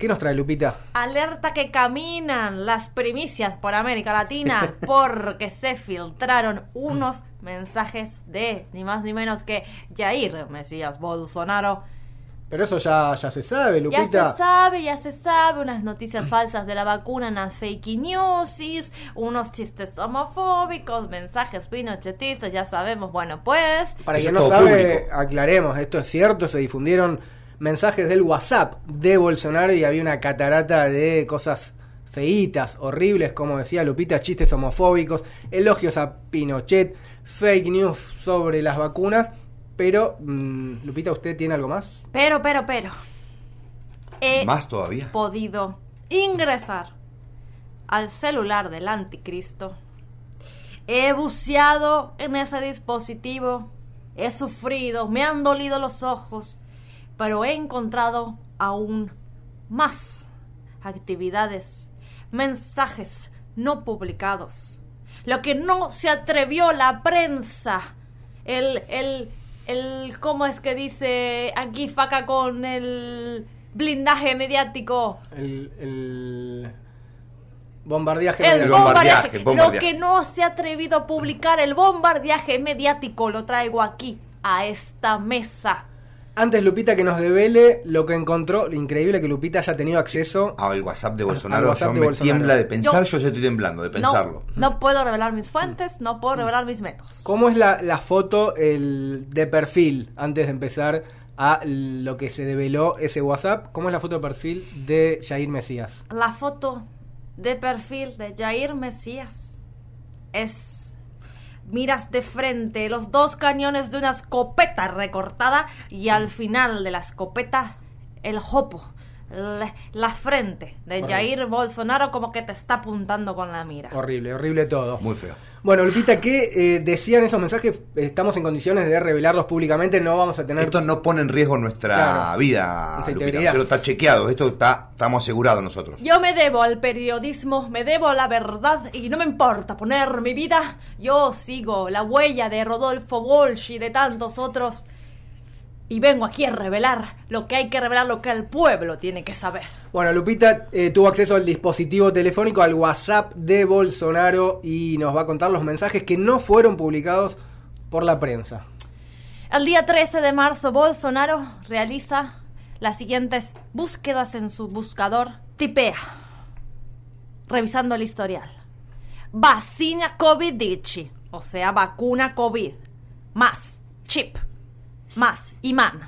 ¿Qué nos trae Lupita? Alerta que caminan las primicias por América Latina porque se filtraron unos mensajes de ni más ni menos que Jair Mesías Bolsonaro. Pero eso ya, ya se sabe, Ya Lupita. se sabe, ya se sabe, unas noticias falsas de la vacuna, unas fake news, unos chistes homofóbicos, mensajes pinochetistas, ya sabemos, bueno, pues... Para quien no sabe, público. aclaremos, esto es cierto, se difundieron mensajes del WhatsApp de Bolsonaro y había una catarata de cosas feitas, horribles, como decía Lupita, chistes homofóbicos, elogios a Pinochet, fake news sobre las vacunas, pero mm, Lupita, ¿usted tiene algo más? Pero, pero, pero... He Más todavía. podido ingresar al celular del anticristo. He buceado en ese dispositivo. He sufrido, me han dolido los ojos, pero he encontrado aún más actividades, mensajes no publicados. Lo que no se atrevió la prensa. El, el, el, ¿cómo es que dice aquí faca con el blindaje mediático? El, el bombardeaje. El mediático. bombardeaje. Lo bombardeaje. que no se ha atrevido a publicar, el bombardeaje mediático, lo traigo aquí, a esta mesa. Antes, Lupita, que nos devele lo que encontró, lo increíble que Lupita haya tenido acceso Ah, el WhatsApp de Bolsonaro, WhatsApp yo de me Bolsonaro. tiembla de pensar, Yo- yo ya estoy temblando de pensarlo. No, no puedo revelar mis fuentes, no puedo revelar mis métodos. ¿Cómo es la, la foto el, de perfil antes de empezar a lo que se develó ese WhatsApp? ¿Cómo es la foto de perfil de Jair Mesías? La foto de perfil de Jair Mesías es miras de frente los dos cañones de una escopeta recortada y al final de la escopeta el jopo la, la frente de Horrible. Jair Bolsonaro como que te está apuntando con la mira. Horrible, horrible todo. Muy feo. Bueno, Lupita, ¿qué eh, decían esos mensajes? Estamos en condiciones de revelarlos públicamente, no vamos a tener... Esto no pone en riesgo nuestra Claro. vida, Lupita. Pero está chequeado, esto está, estamos asegurados nosotros. Yo me debo al periodismo, me debo a la verdad y no me importa poner mi vida. Yo sigo la huella de Rodolfo Walsh y de tantos otros. Y vengo aquí a revelar lo que hay que revelar, lo que el pueblo tiene que saber. Bueno, Lupita eh, tuvo acceso al dispositivo telefónico, al WhatsApp de Bolsonaro y nos va a contar los mensajes que no fueron publicados por la prensa. El día 13 de marzo, Bolsonaro realiza las siguientes búsquedas en su buscador. Tipea, revisando el historial. Vacina COVID-19, o sea, vacuna COVID. Más chip, más imán.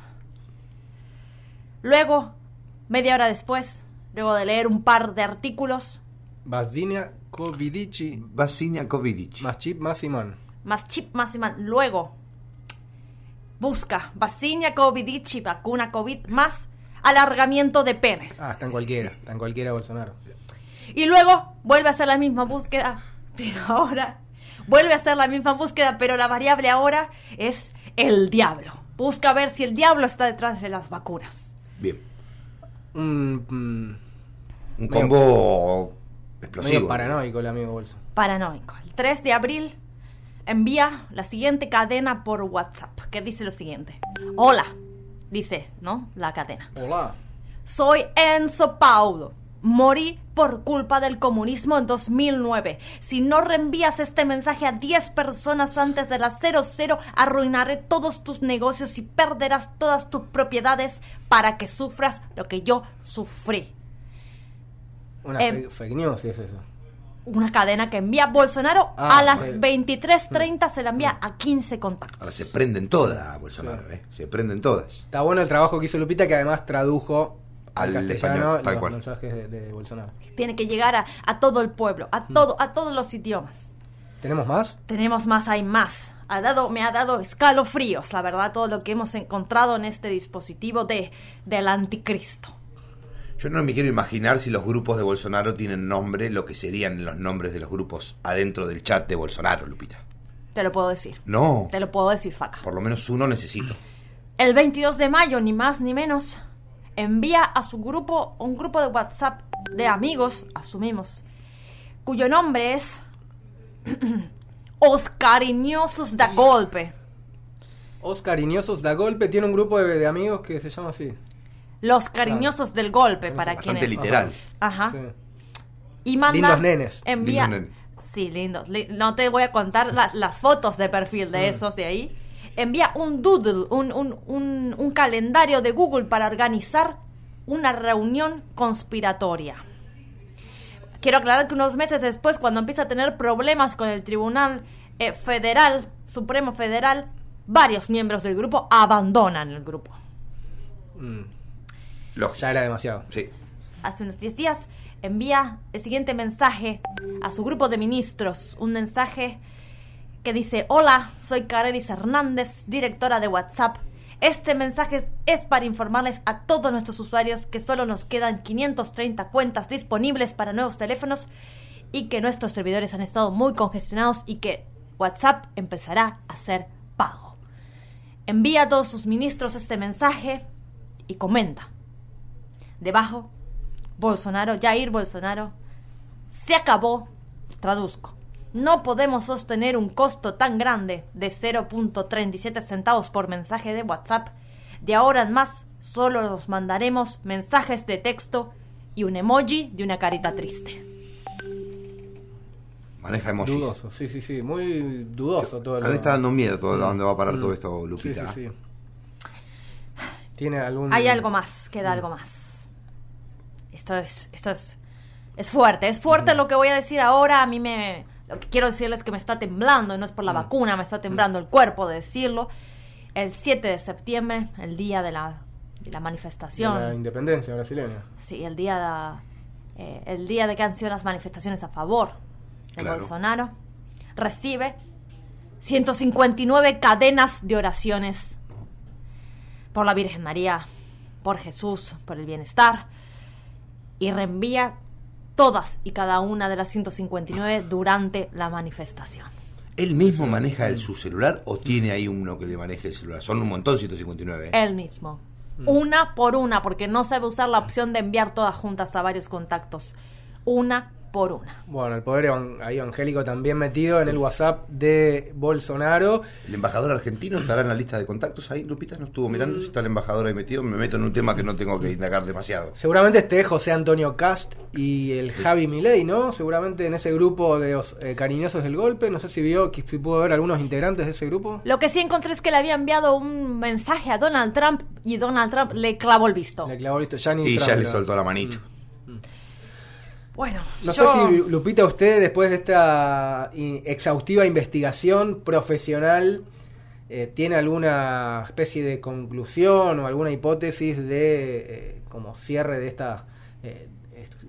Luego, media hora después, luego de leer un par de artículos, Vasinia Covidici. Vasinia Covidici. Más chip, más imán. más chip, más imán. Luego, busca vacina COVID-19, vacuna COVID, más alargamiento de pene. Ah, está en cualquiera, está en cualquiera Bolsonaro. Y luego vuelve a hacer la misma búsqueda, pero ahora vuelve a hacer la misma búsqueda, pero la variable ahora es el diablo. Busca ver si el diablo está detrás de las vacunas. Bien. Un, mm, Un medio- combo explosivo. Medio paranoico el amigo Bolso. Paranoico. El 3 de abril envía la siguiente cadena por WhatsApp, que dice lo siguiente. Hola, dice, ¿no? La cadena. Hola. Soy Enzo Paulo. Morí por culpa del comunismo en 2009. Si no reenvías este mensaje a 10 personas antes de las 00, arruinaré todos tus negocios y perderás todas tus propiedades para que sufras lo que yo sufrí. Una Em. fake, news, si es eso. Una cadena que envía Bolsonaro Ah, a las re- 23.30 se la envía a 15 contactos. Ahora se prenden todas, Bolsonaro, ¿eh? Se prenden todas. Está bueno el trabajo que hizo Lupita, que además tradujo al, Al castellano español, tal los cual. mensajes de, de Bolsonaro. Tiene que llegar a, a todo el pueblo, a, todo, a todos los idiomas. ¿Tenemos más? Tenemos más, hay más. Ha dado, me ha dado escalofríos, la verdad, todo lo que hemos encontrado en este dispositivo de, del anticristo. Yo no me quiero imaginar si los grupos de Bolsonaro tienen nombre, lo que serían los nombres de los grupos adentro del chat de Bolsonaro, Lupita. Te lo puedo decir. No, Te lo puedo decir, Faca. por lo menos uno necesito. El 22 de mayo, ni más ni menos, envía a su grupo un grupo de WhatsApp de amigos, asumimos, cuyo nombre es Os Cariñosos da Golpe. Os Cariñosos da Golpe tiene un grupo de, de amigos que se llama así. Los Cariñosos del Golpe, para Bastante quienes... literal. Ajá. Sí. Y manda... Lindos nenes. Envía... Lindos nenes. Sí, lindos. Li- no te voy a contar las, las fotos de perfil de Mm. esos de ahí. Envía un doodle, un, un, un, un calendario de Google para organizar una reunión conspiratoria. Quiero aclarar que unos meses después, cuando empieza a tener problemas con el Tribunal eh, Federal, Supremo Federal, varios miembros del grupo abandonan el grupo. Mm, Lógico. ya era demasiado. Sí. hace unos 10 días, envía el siguiente mensaje a su grupo de ministros. Un mensaje que dice, hola, soy Carelis Hernández, directora de WhatsApp. Este mensaje es, para informarles a todos nuestros usuarios que solo nos quedan 530 cuentas disponibles para nuevos teléfonos y que nuestros servidores han estado muy congestionados y que WhatsApp empezará a hacer pago. Envía a todos sus ministros este mensaje y comenta. Debajo, Bolsonaro, Jair Bolsonaro, se acabó, traduzco. No podemos sostener un costo tan grande de 0.37 centavos por mensaje de WhatsApp. De ahora en más, solo nos mandaremos mensajes de texto y un emoji de una carita triste. Maneja emojis. Dudoso, sí, sí, sí. Muy dudoso todo A mí me está dando miedo todo, a dónde va a parar Mm. todo esto, Sí, Lupita. sí, sí. ¿Tiene algún...? Hay algo más, queda algo más. Esto es, esto es, es fuerte, es fuerte lo que voy a decir ahora. A mí me, lo que quiero decirles es que me está temblando, y no es por la vacuna, me está temblando el cuerpo de decirlo. El 7 de septiembre, el día de la, de la de manifestación. la independencia brasileña. Sí, el día, de, eh, el día de que han sido las manifestaciones a favor de Claro. Bolsonaro, recibe 159 cadenas de oraciones por la Virgen María, por Jesús, por el bienestar, y reenvía todas y cada una de las 159 durante la manifestación. ¿Él mismo maneja el, su celular o tiene ahí uno que le maneje el celular? Son un montón 159. ¿eh? Él mismo. Una por una, porque no sabe usar la opción de enviar todas juntas a varios contactos. Una por una. Bueno, el poder ahí evangélico también metido en el WhatsApp de Bolsonaro. ¿El embajador argentino estará en la lista de contactos ahí, Lupita? ¿No estuvo mirando si está el embajador ahí metido? Me meto en un tema que no tengo que indagar demasiado. Seguramente esté José Antonio Cast y el Javi Milei, ¿no? Seguramente en ese grupo de los eh, cariñosos del golpe. No sé si vio, que- si pudo ver algunos integrantes de ese grupo. Lo que sí encontré es que le había enviado un mensaje a Donald Trump y Donald Trump le clavó el visto. Le clavó listo, ya ni Y Trump, ya le soltó la manito. Bueno, No yo- sé si Lupita, usted después de esta exhaustiva investigación profesional eh, tiene alguna especie de conclusión o alguna hipótesis de eh, como cierre de esta eh,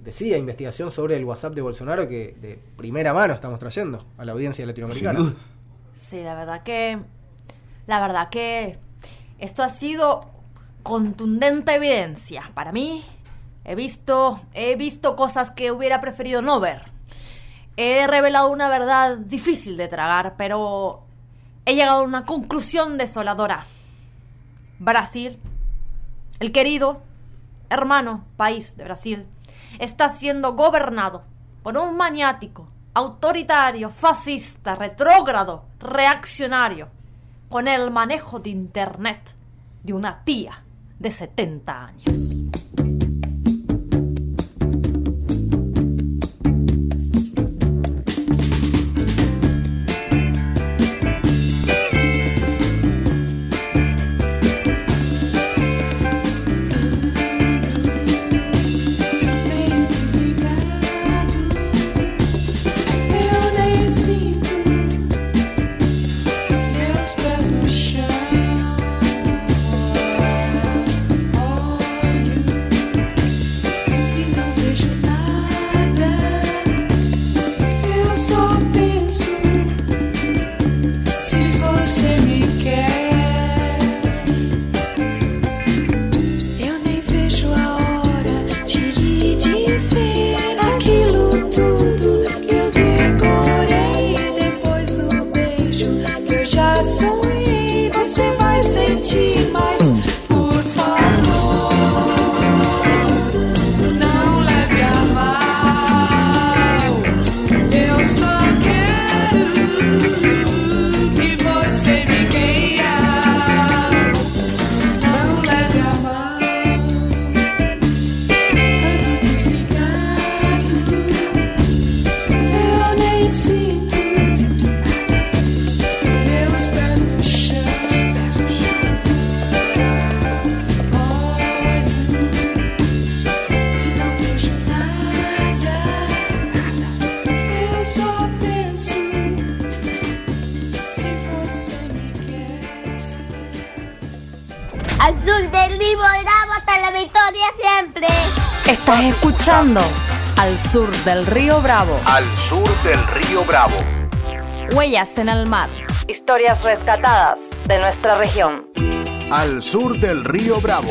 decía investigación sobre el WhatsApp de Bolsonaro que de primera mano estamos trayendo a la audiencia latinoamericana. Sin duda. Sí, la verdad que. La verdad que. Esto ha sido contundente evidencia. Para mí, he visto. He visto cosas que hubiera preferido no ver. He revelado una verdad difícil de tragar, pero he llegado a una conclusión desoladora. Brasil, el querido hermano país de Brasil, está siendo gobernado por un maniático, autoritario, fascista, retrógrado, reaccionario, con el manejo de Internet de una tía de 70 años. Sur del Río Bravo. Al sur del río Bravo. Huellas en el mar. Historias rescatadas de nuestra región. Al sur del río Bravo.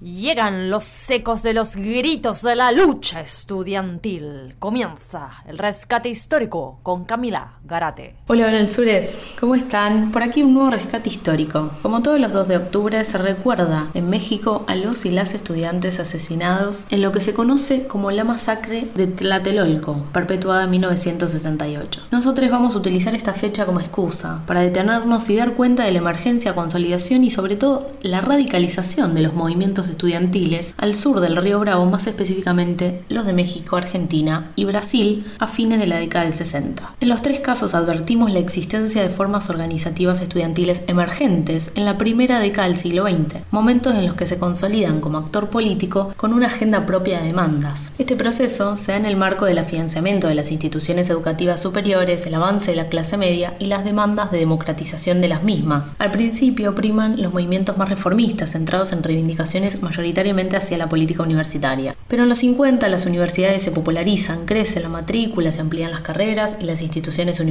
Llegan los ecos de los gritos de la lucha estudiantil. Comienza el rescate histórico con Camila Garate. Hola, hola, Sures. ¿Cómo están? Por aquí un nuevo rescate histórico. Como todos los 2 de octubre, se recuerda en México a los y las estudiantes asesinados en lo que se conoce como la masacre de Tlatelolco, perpetuada en 1968. Nosotros vamos a utilizar esta fecha como excusa para detenernos y dar cuenta de la emergencia, consolidación y sobre todo la radicalización de los movimientos estudiantiles al sur del río Bravo, más específicamente los de México, Argentina y Brasil a fines de la década del 60. En los tres casos advertimos la existencia de formas organizativas estudiantiles emergentes en la primera década del siglo XX, momentos en los que se consolidan como actor político con una agenda propia de demandas. Este proceso se da en el marco del afianzamiento de las instituciones educativas superiores, el avance de la clase media y las demandas de democratización de las mismas. Al principio priman los movimientos más reformistas, centrados en reivindicaciones mayoritariamente hacia la política universitaria. Pero en los 50 las universidades se popularizan, crece la matrícula, se amplían las carreras y las instituciones universitarias.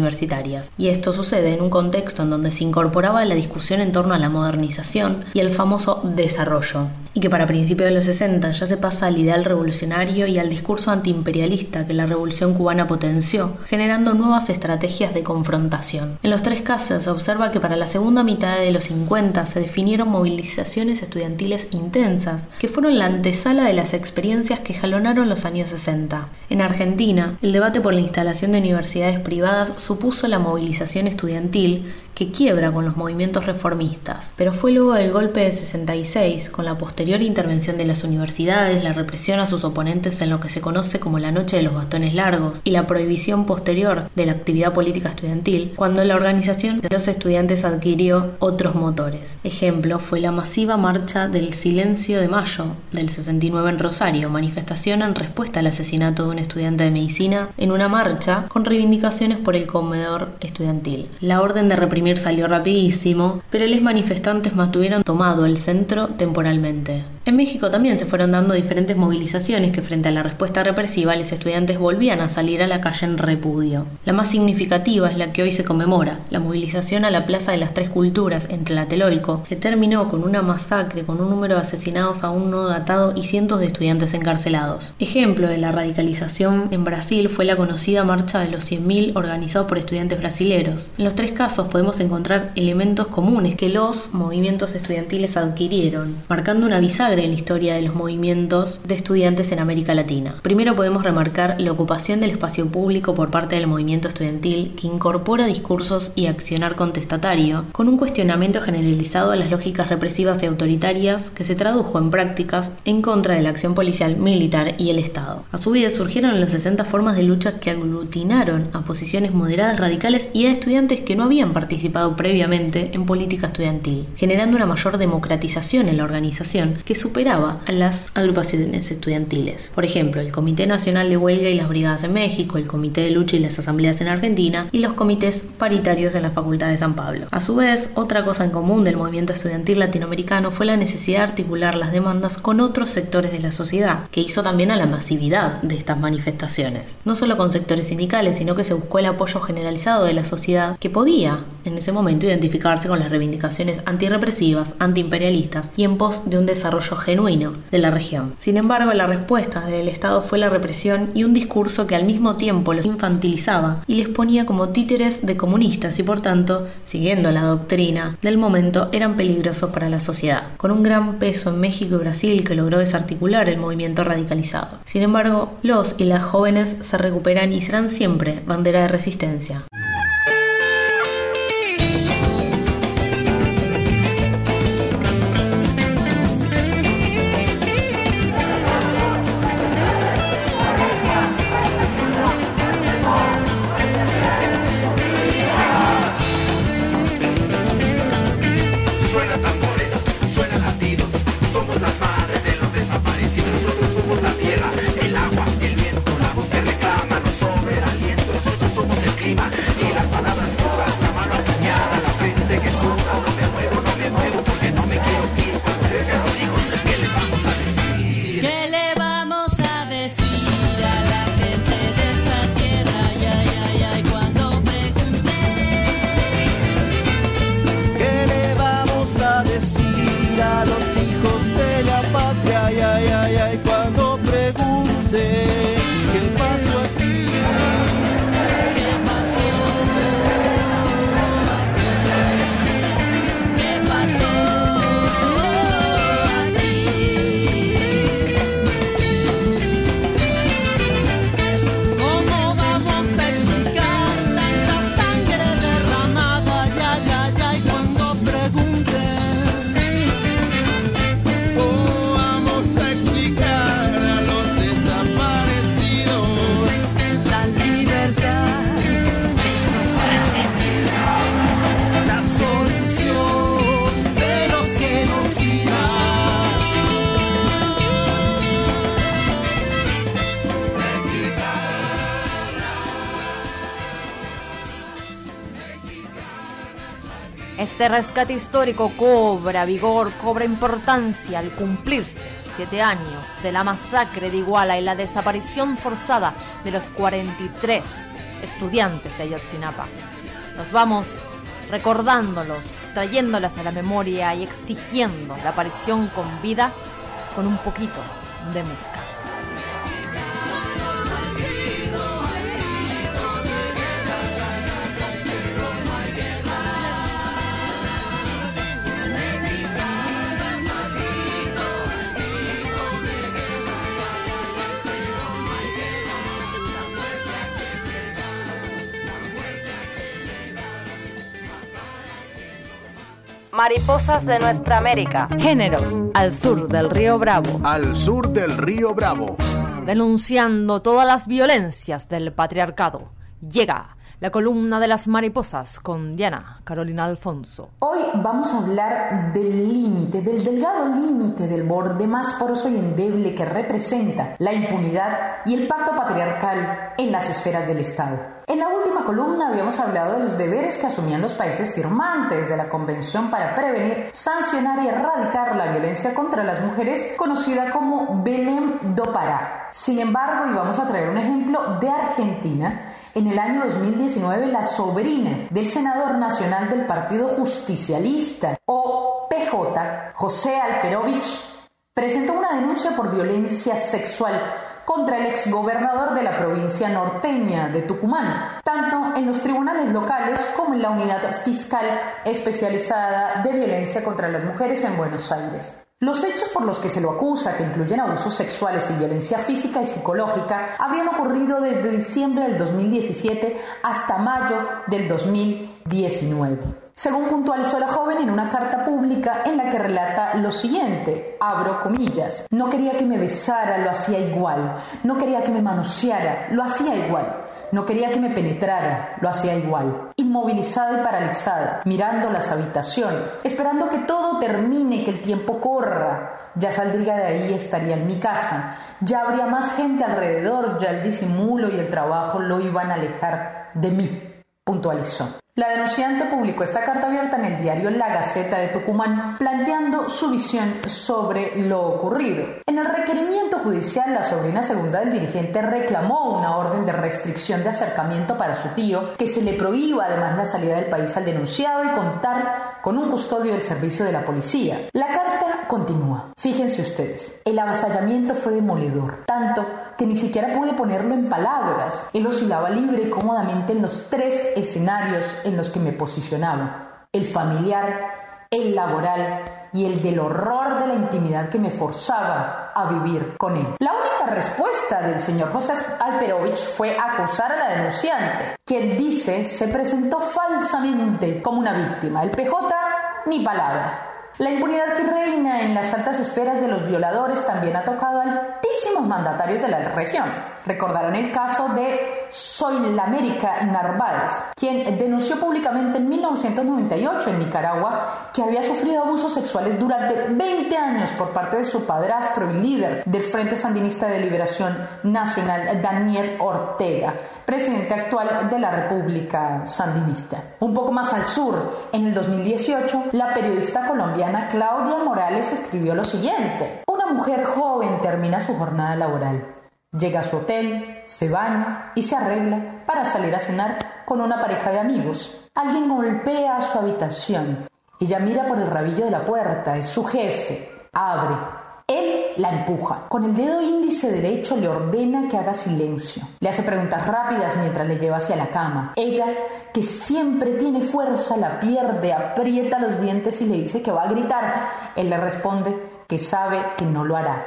Y esto sucede en un contexto en donde se incorporaba la discusión en torno a la modernización y el famoso desarrollo, y que para principios de los 60 ya se pasa al ideal revolucionario y al discurso antiimperialista que la revolución cubana potenció, generando nuevas estrategias de confrontación. En los tres casos se observa que para la segunda mitad de los 50 se definieron movilizaciones estudiantiles intensas, que fueron la antesala de las experiencias que jalonaron los años 60. En Argentina, el debate por la instalación de universidades privadas supuso la movilización estudiantil que quiebra con los movimientos reformistas, pero fue luego del golpe de 66, con la posterior intervención de las universidades, la represión a sus oponentes en lo que se conoce como la Noche de los Bastones Largos y la prohibición posterior de la actividad política estudiantil, cuando la organización de los estudiantes adquirió otros motores. Ejemplo fue la masiva marcha del Silencio de Mayo del 69 en Rosario, manifestación en respuesta al asesinato de un estudiante de medicina en una marcha con reivindicaciones por el comedor estudiantil. La orden de salió rapidísimo, pero los manifestantes mantuvieron tomado el centro temporalmente. En México también se fueron dando diferentes movilizaciones que frente a la respuesta represiva los estudiantes volvían a salir a la calle en repudio. La más significativa es la que hoy se conmemora, la movilización a la Plaza de las Tres Culturas en Tlatelolco, que terminó con una masacre con un número de asesinados aún no datado y cientos de estudiantes encarcelados. Ejemplo de la radicalización en Brasil fue la conocida Marcha de los 100.000 organizado por estudiantes brasileros. En los tres casos podemos encontrar elementos comunes que los movimientos estudiantiles adquirieron, marcando una bisagra en la historia de los movimientos de estudiantes en América Latina. Primero podemos remarcar la ocupación del espacio público por parte del movimiento estudiantil que incorpora discursos y accionar contestatario con un cuestionamiento generalizado a las lógicas represivas y autoritarias que se tradujo en prácticas en contra de la acción policial, militar y el Estado. A su vez surgieron en los 60 formas de lucha que aglutinaron a posiciones moderadas radicales y a estudiantes que no habían participado previamente en política estudiantil, generando una mayor democratización en la organización que superaba a las agrupaciones estudiantiles. Por ejemplo, el Comité Nacional de Huelga y las Brigadas en México, el Comité de Lucha y las Asambleas en Argentina y los comités paritarios en la Facultad de San Pablo. A su vez, otra cosa en común del movimiento estudiantil latinoamericano fue la necesidad de articular las demandas con otros sectores de la sociedad, que hizo también a la masividad de estas manifestaciones. No solo con sectores sindicales, sino que se buscó el apoyo generalizado de la sociedad que podía, en ese momento, identificarse con las reivindicaciones antirrepresivas, antiimperialistas y en pos de un desarrollo genuino de la región. Sin embargo, la respuesta del Estado fue la represión y un discurso que al mismo tiempo los infantilizaba y les ponía como títeres de comunistas y por tanto, siguiendo la doctrina del momento, eran peligrosos para la sociedad, con un gran peso en México y Brasil que logró desarticular el movimiento radicalizado. Sin embargo, los y las jóvenes se recuperan y serán siempre bandera de resistencia. Este rescate histórico cobra vigor, cobra importancia al cumplirse siete años de la masacre de Iguala y la desaparición forzada de los 43 estudiantes de Ayotzinapa. Nos vamos recordándolos, trayéndolas a la memoria y exigiendo la aparición con vida con un poquito de música. Mariposas de nuestra América. Géneros al sur del río Bravo. Al sur del río Bravo. Denunciando todas las violencias del patriarcado. Llega la columna de las mariposas con Diana Carolina Alfonso. Hoy vamos a hablar del límite, del delgado límite del borde más poroso y endeble que representa la impunidad y el pacto patriarcal en las esferas del Estado. En la última columna habíamos hablado de los deberes que asumían los países firmantes de la Convención para prevenir, sancionar y erradicar la violencia contra las mujeres, conocida como Belém do Pará. Sin embargo, y vamos a traer un ejemplo de Argentina, en el año 2019 la sobrina del senador nacional del Partido Justicialista, o PJ, José Alperovich, presentó una denuncia por violencia sexual contra el exgobernador de la provincia norteña de Tucumán, tanto en los tribunales locales como en la unidad fiscal especializada de violencia contra las mujeres en Buenos Aires. Los hechos por los que se lo acusa, que incluyen abusos sexuales y violencia física y psicológica, habían ocurrido desde diciembre del 2017 hasta mayo del 2019 según puntualizó la joven en una carta pública en la que relata lo siguiente, abro comillas, no quería que me besara, lo hacía igual, no quería que me manoseara, lo hacía igual. No quería que me penetrara, lo hacía igual. Inmovilizada y paralizada, mirando las habitaciones, esperando que todo termine, que el tiempo corra. Ya saldría de ahí y estaría en mi casa. Ya habría más gente alrededor, ya el disimulo y el trabajo lo iban a alejar de mí, puntualizó. La denunciante publicó esta carta abierta en el diario La Gaceta de Tucumán, planteando su visión sobre lo ocurrido. En el requerimiento judicial, la sobrina segunda del dirigente reclamó una orden de restricción de acercamiento para su tío, que se le prohíba además la salida del país al denunciado y contar con un custodio del servicio de la policía. La carta continúa. Fíjense ustedes, el avasallamiento fue demoledor, tanto que ni siquiera pude ponerlo en palabras. Él oscilaba libre y cómodamente en los tres escenarios en los que me posicionaba. El familiar, el laboral y el del horror de la intimidad que me forzaba a vivir con él. La única respuesta del señor José Alperovich fue acusar a la denunciante, quien dice se presentó falsamente como una víctima. El PJ ni palabra. La impunidad que reina en las altas esferas de los violadores también ha tocado a altísimos mandatarios de la región. Recordarán el caso de Soy la América Narváez, quien denunció públicamente en 1998 en Nicaragua que había sufrido abusos sexuales durante 20 años por parte de su padrastro y líder del Frente Sandinista de Liberación Nacional, Daniel Ortega, presidente actual de la República Sandinista. Un poco más al sur, en el 2018, la periodista colombiana Claudia Morales escribió lo siguiente. Una mujer joven termina su jornada laboral. Llega a su hotel, se baña y se arregla para salir a cenar con una pareja de amigos. Alguien golpea su habitación. Ella mira por el rabillo de la puerta, es su jefe. Abre. Él la empuja. Con el dedo índice derecho le ordena que haga silencio. Le hace preguntas rápidas mientras le lleva hacia la cama. Ella, que siempre tiene fuerza, la pierde, aprieta los dientes y le dice que va a gritar. Él le responde que sabe que no lo hará.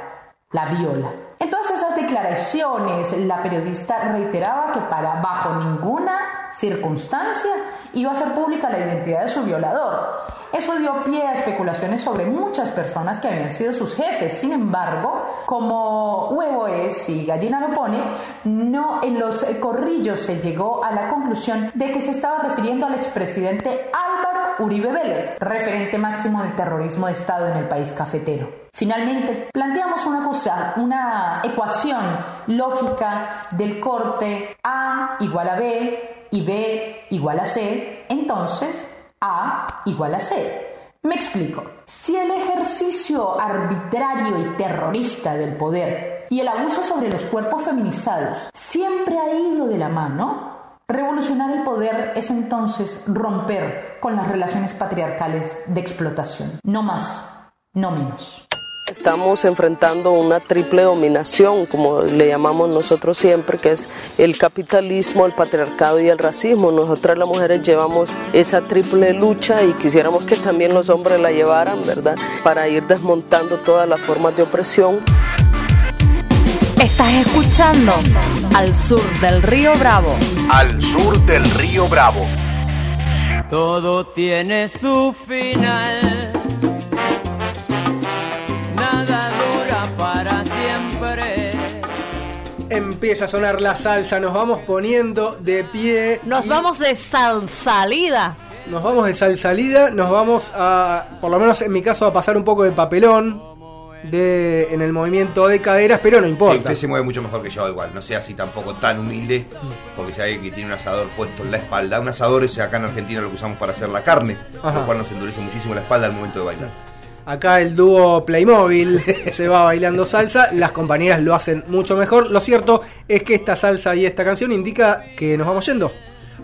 La viola. En todas esas declaraciones, la periodista reiteraba que para bajo ninguna circunstancia iba a ser pública la identidad de su violador. Eso dio pie a especulaciones sobre muchas personas que habían sido sus jefes. Sin embargo, como huevo es y gallina lo pone, no en los corrillos se llegó a la conclusión de que se estaba refiriendo al expresidente Álvaro Uribe Vélez, referente máximo del terrorismo de Estado en el país cafetero. Finalmente, planteamos una cosa, una ecuación lógica del corte A igual a B y B igual a C. Entonces, A igual a C. Me explico. Si el ejercicio arbitrario y terrorista del poder y el abuso sobre los cuerpos feminizados siempre ha ido de la mano, revolucionar el poder es entonces romper con las relaciones patriarcales de explotación. No más, no menos. Estamos enfrentando una triple dominación, como le llamamos nosotros siempre, que es el capitalismo, el patriarcado y el racismo. Nosotras las mujeres llevamos esa triple lucha y quisiéramos que también los hombres la llevaran, ¿verdad? Para ir desmontando todas las formas de opresión. Estás escuchando al sur del río Bravo. Al sur del río Bravo. Todo tiene su final. Nada dura para siempre. Empieza a sonar la salsa, nos vamos poniendo de pie. Nos vamos de salsalida. Nos vamos de salsalida, nos vamos a, por lo menos en mi caso, a pasar un poco de papelón de, en el movimiento de caderas, pero no Sí, importa. usted se mueve mucho mejor que yo igual, no sea así tampoco tan humilde, porque si hay alguien que tiene un asador puesto en la espalda, un asador es acá en Argentina lo que usamos para hacer la carne, Ajá. lo cual nos endurece muchísimo la espalda al momento de bailar. Acá el dúo Playmobil se va bailando salsa, las compañeras lo hacen mucho mejor. Lo cierto es que esta salsa y esta canción indica que nos vamos yendo.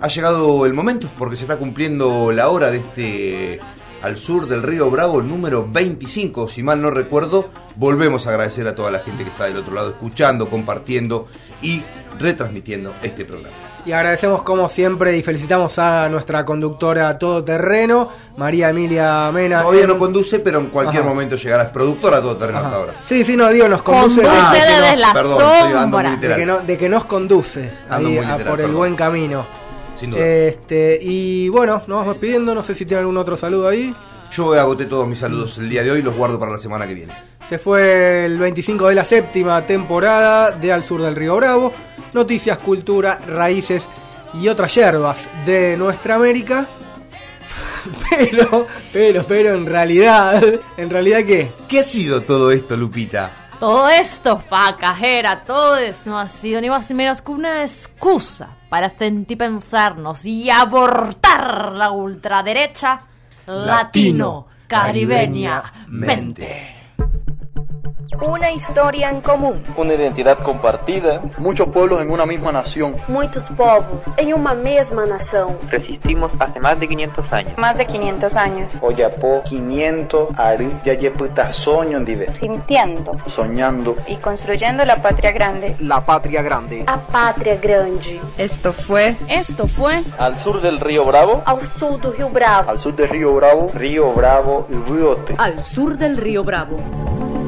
Ha llegado el momento, porque se está cumpliendo la hora de este al sur del río Bravo número 25, si mal no recuerdo. Volvemos a agradecer a toda la gente que está del otro lado escuchando, compartiendo y retransmitiendo este programa. Y agradecemos como siempre y felicitamos a nuestra conductora todoterreno, María Emilia Mena. Todavía no conduce, pero en cualquier Ajá. momento llegará. Es productora todo terreno Ajá. hasta ahora. Sí, sí, no, digo, nos conduce, Conduce desde nos- la perdón, estoy dando muy sombra. de que no- de que nos conduce Ando ahí muy a- por el perdón. buen camino. Sin duda. Este, y bueno, nos vamos despidiendo, no sé si tiene algún otro saludo ahí. Yo agoté todos mis saludos el día de hoy, los guardo para la semana que viene. Se fue el 25 de la séptima temporada de Al Sur del Río Bravo. Noticias, cultura, raíces y otras yerbas de nuestra América. Pero, pero, pero en realidad, ¿en realidad qué? ¿Qué ha sido todo esto, Lupita? Todo esto, facajera, todo esto no ha sido ni más ni menos que una excusa para sentir pensarnos y abortar la ultraderecha latino caribeña mente. Una historia en común. Una identidad compartida. Muchos pueblos en una misma nación. Muitos povos em uma mesma nação. Resistimos hace más de 500 años. Más de 500 años. Oyapo 500 ari yayeputa soño ndive. Sintiendo Soñando. y construyendo la patria grande. La patria grande. A pátria grande. Esto fue. Esto fue. Al sur del río Bravo. Ao sul do Rio Bravo. Al sur del río Bravo. Río Bravo y Riote. Al sur del río Bravo.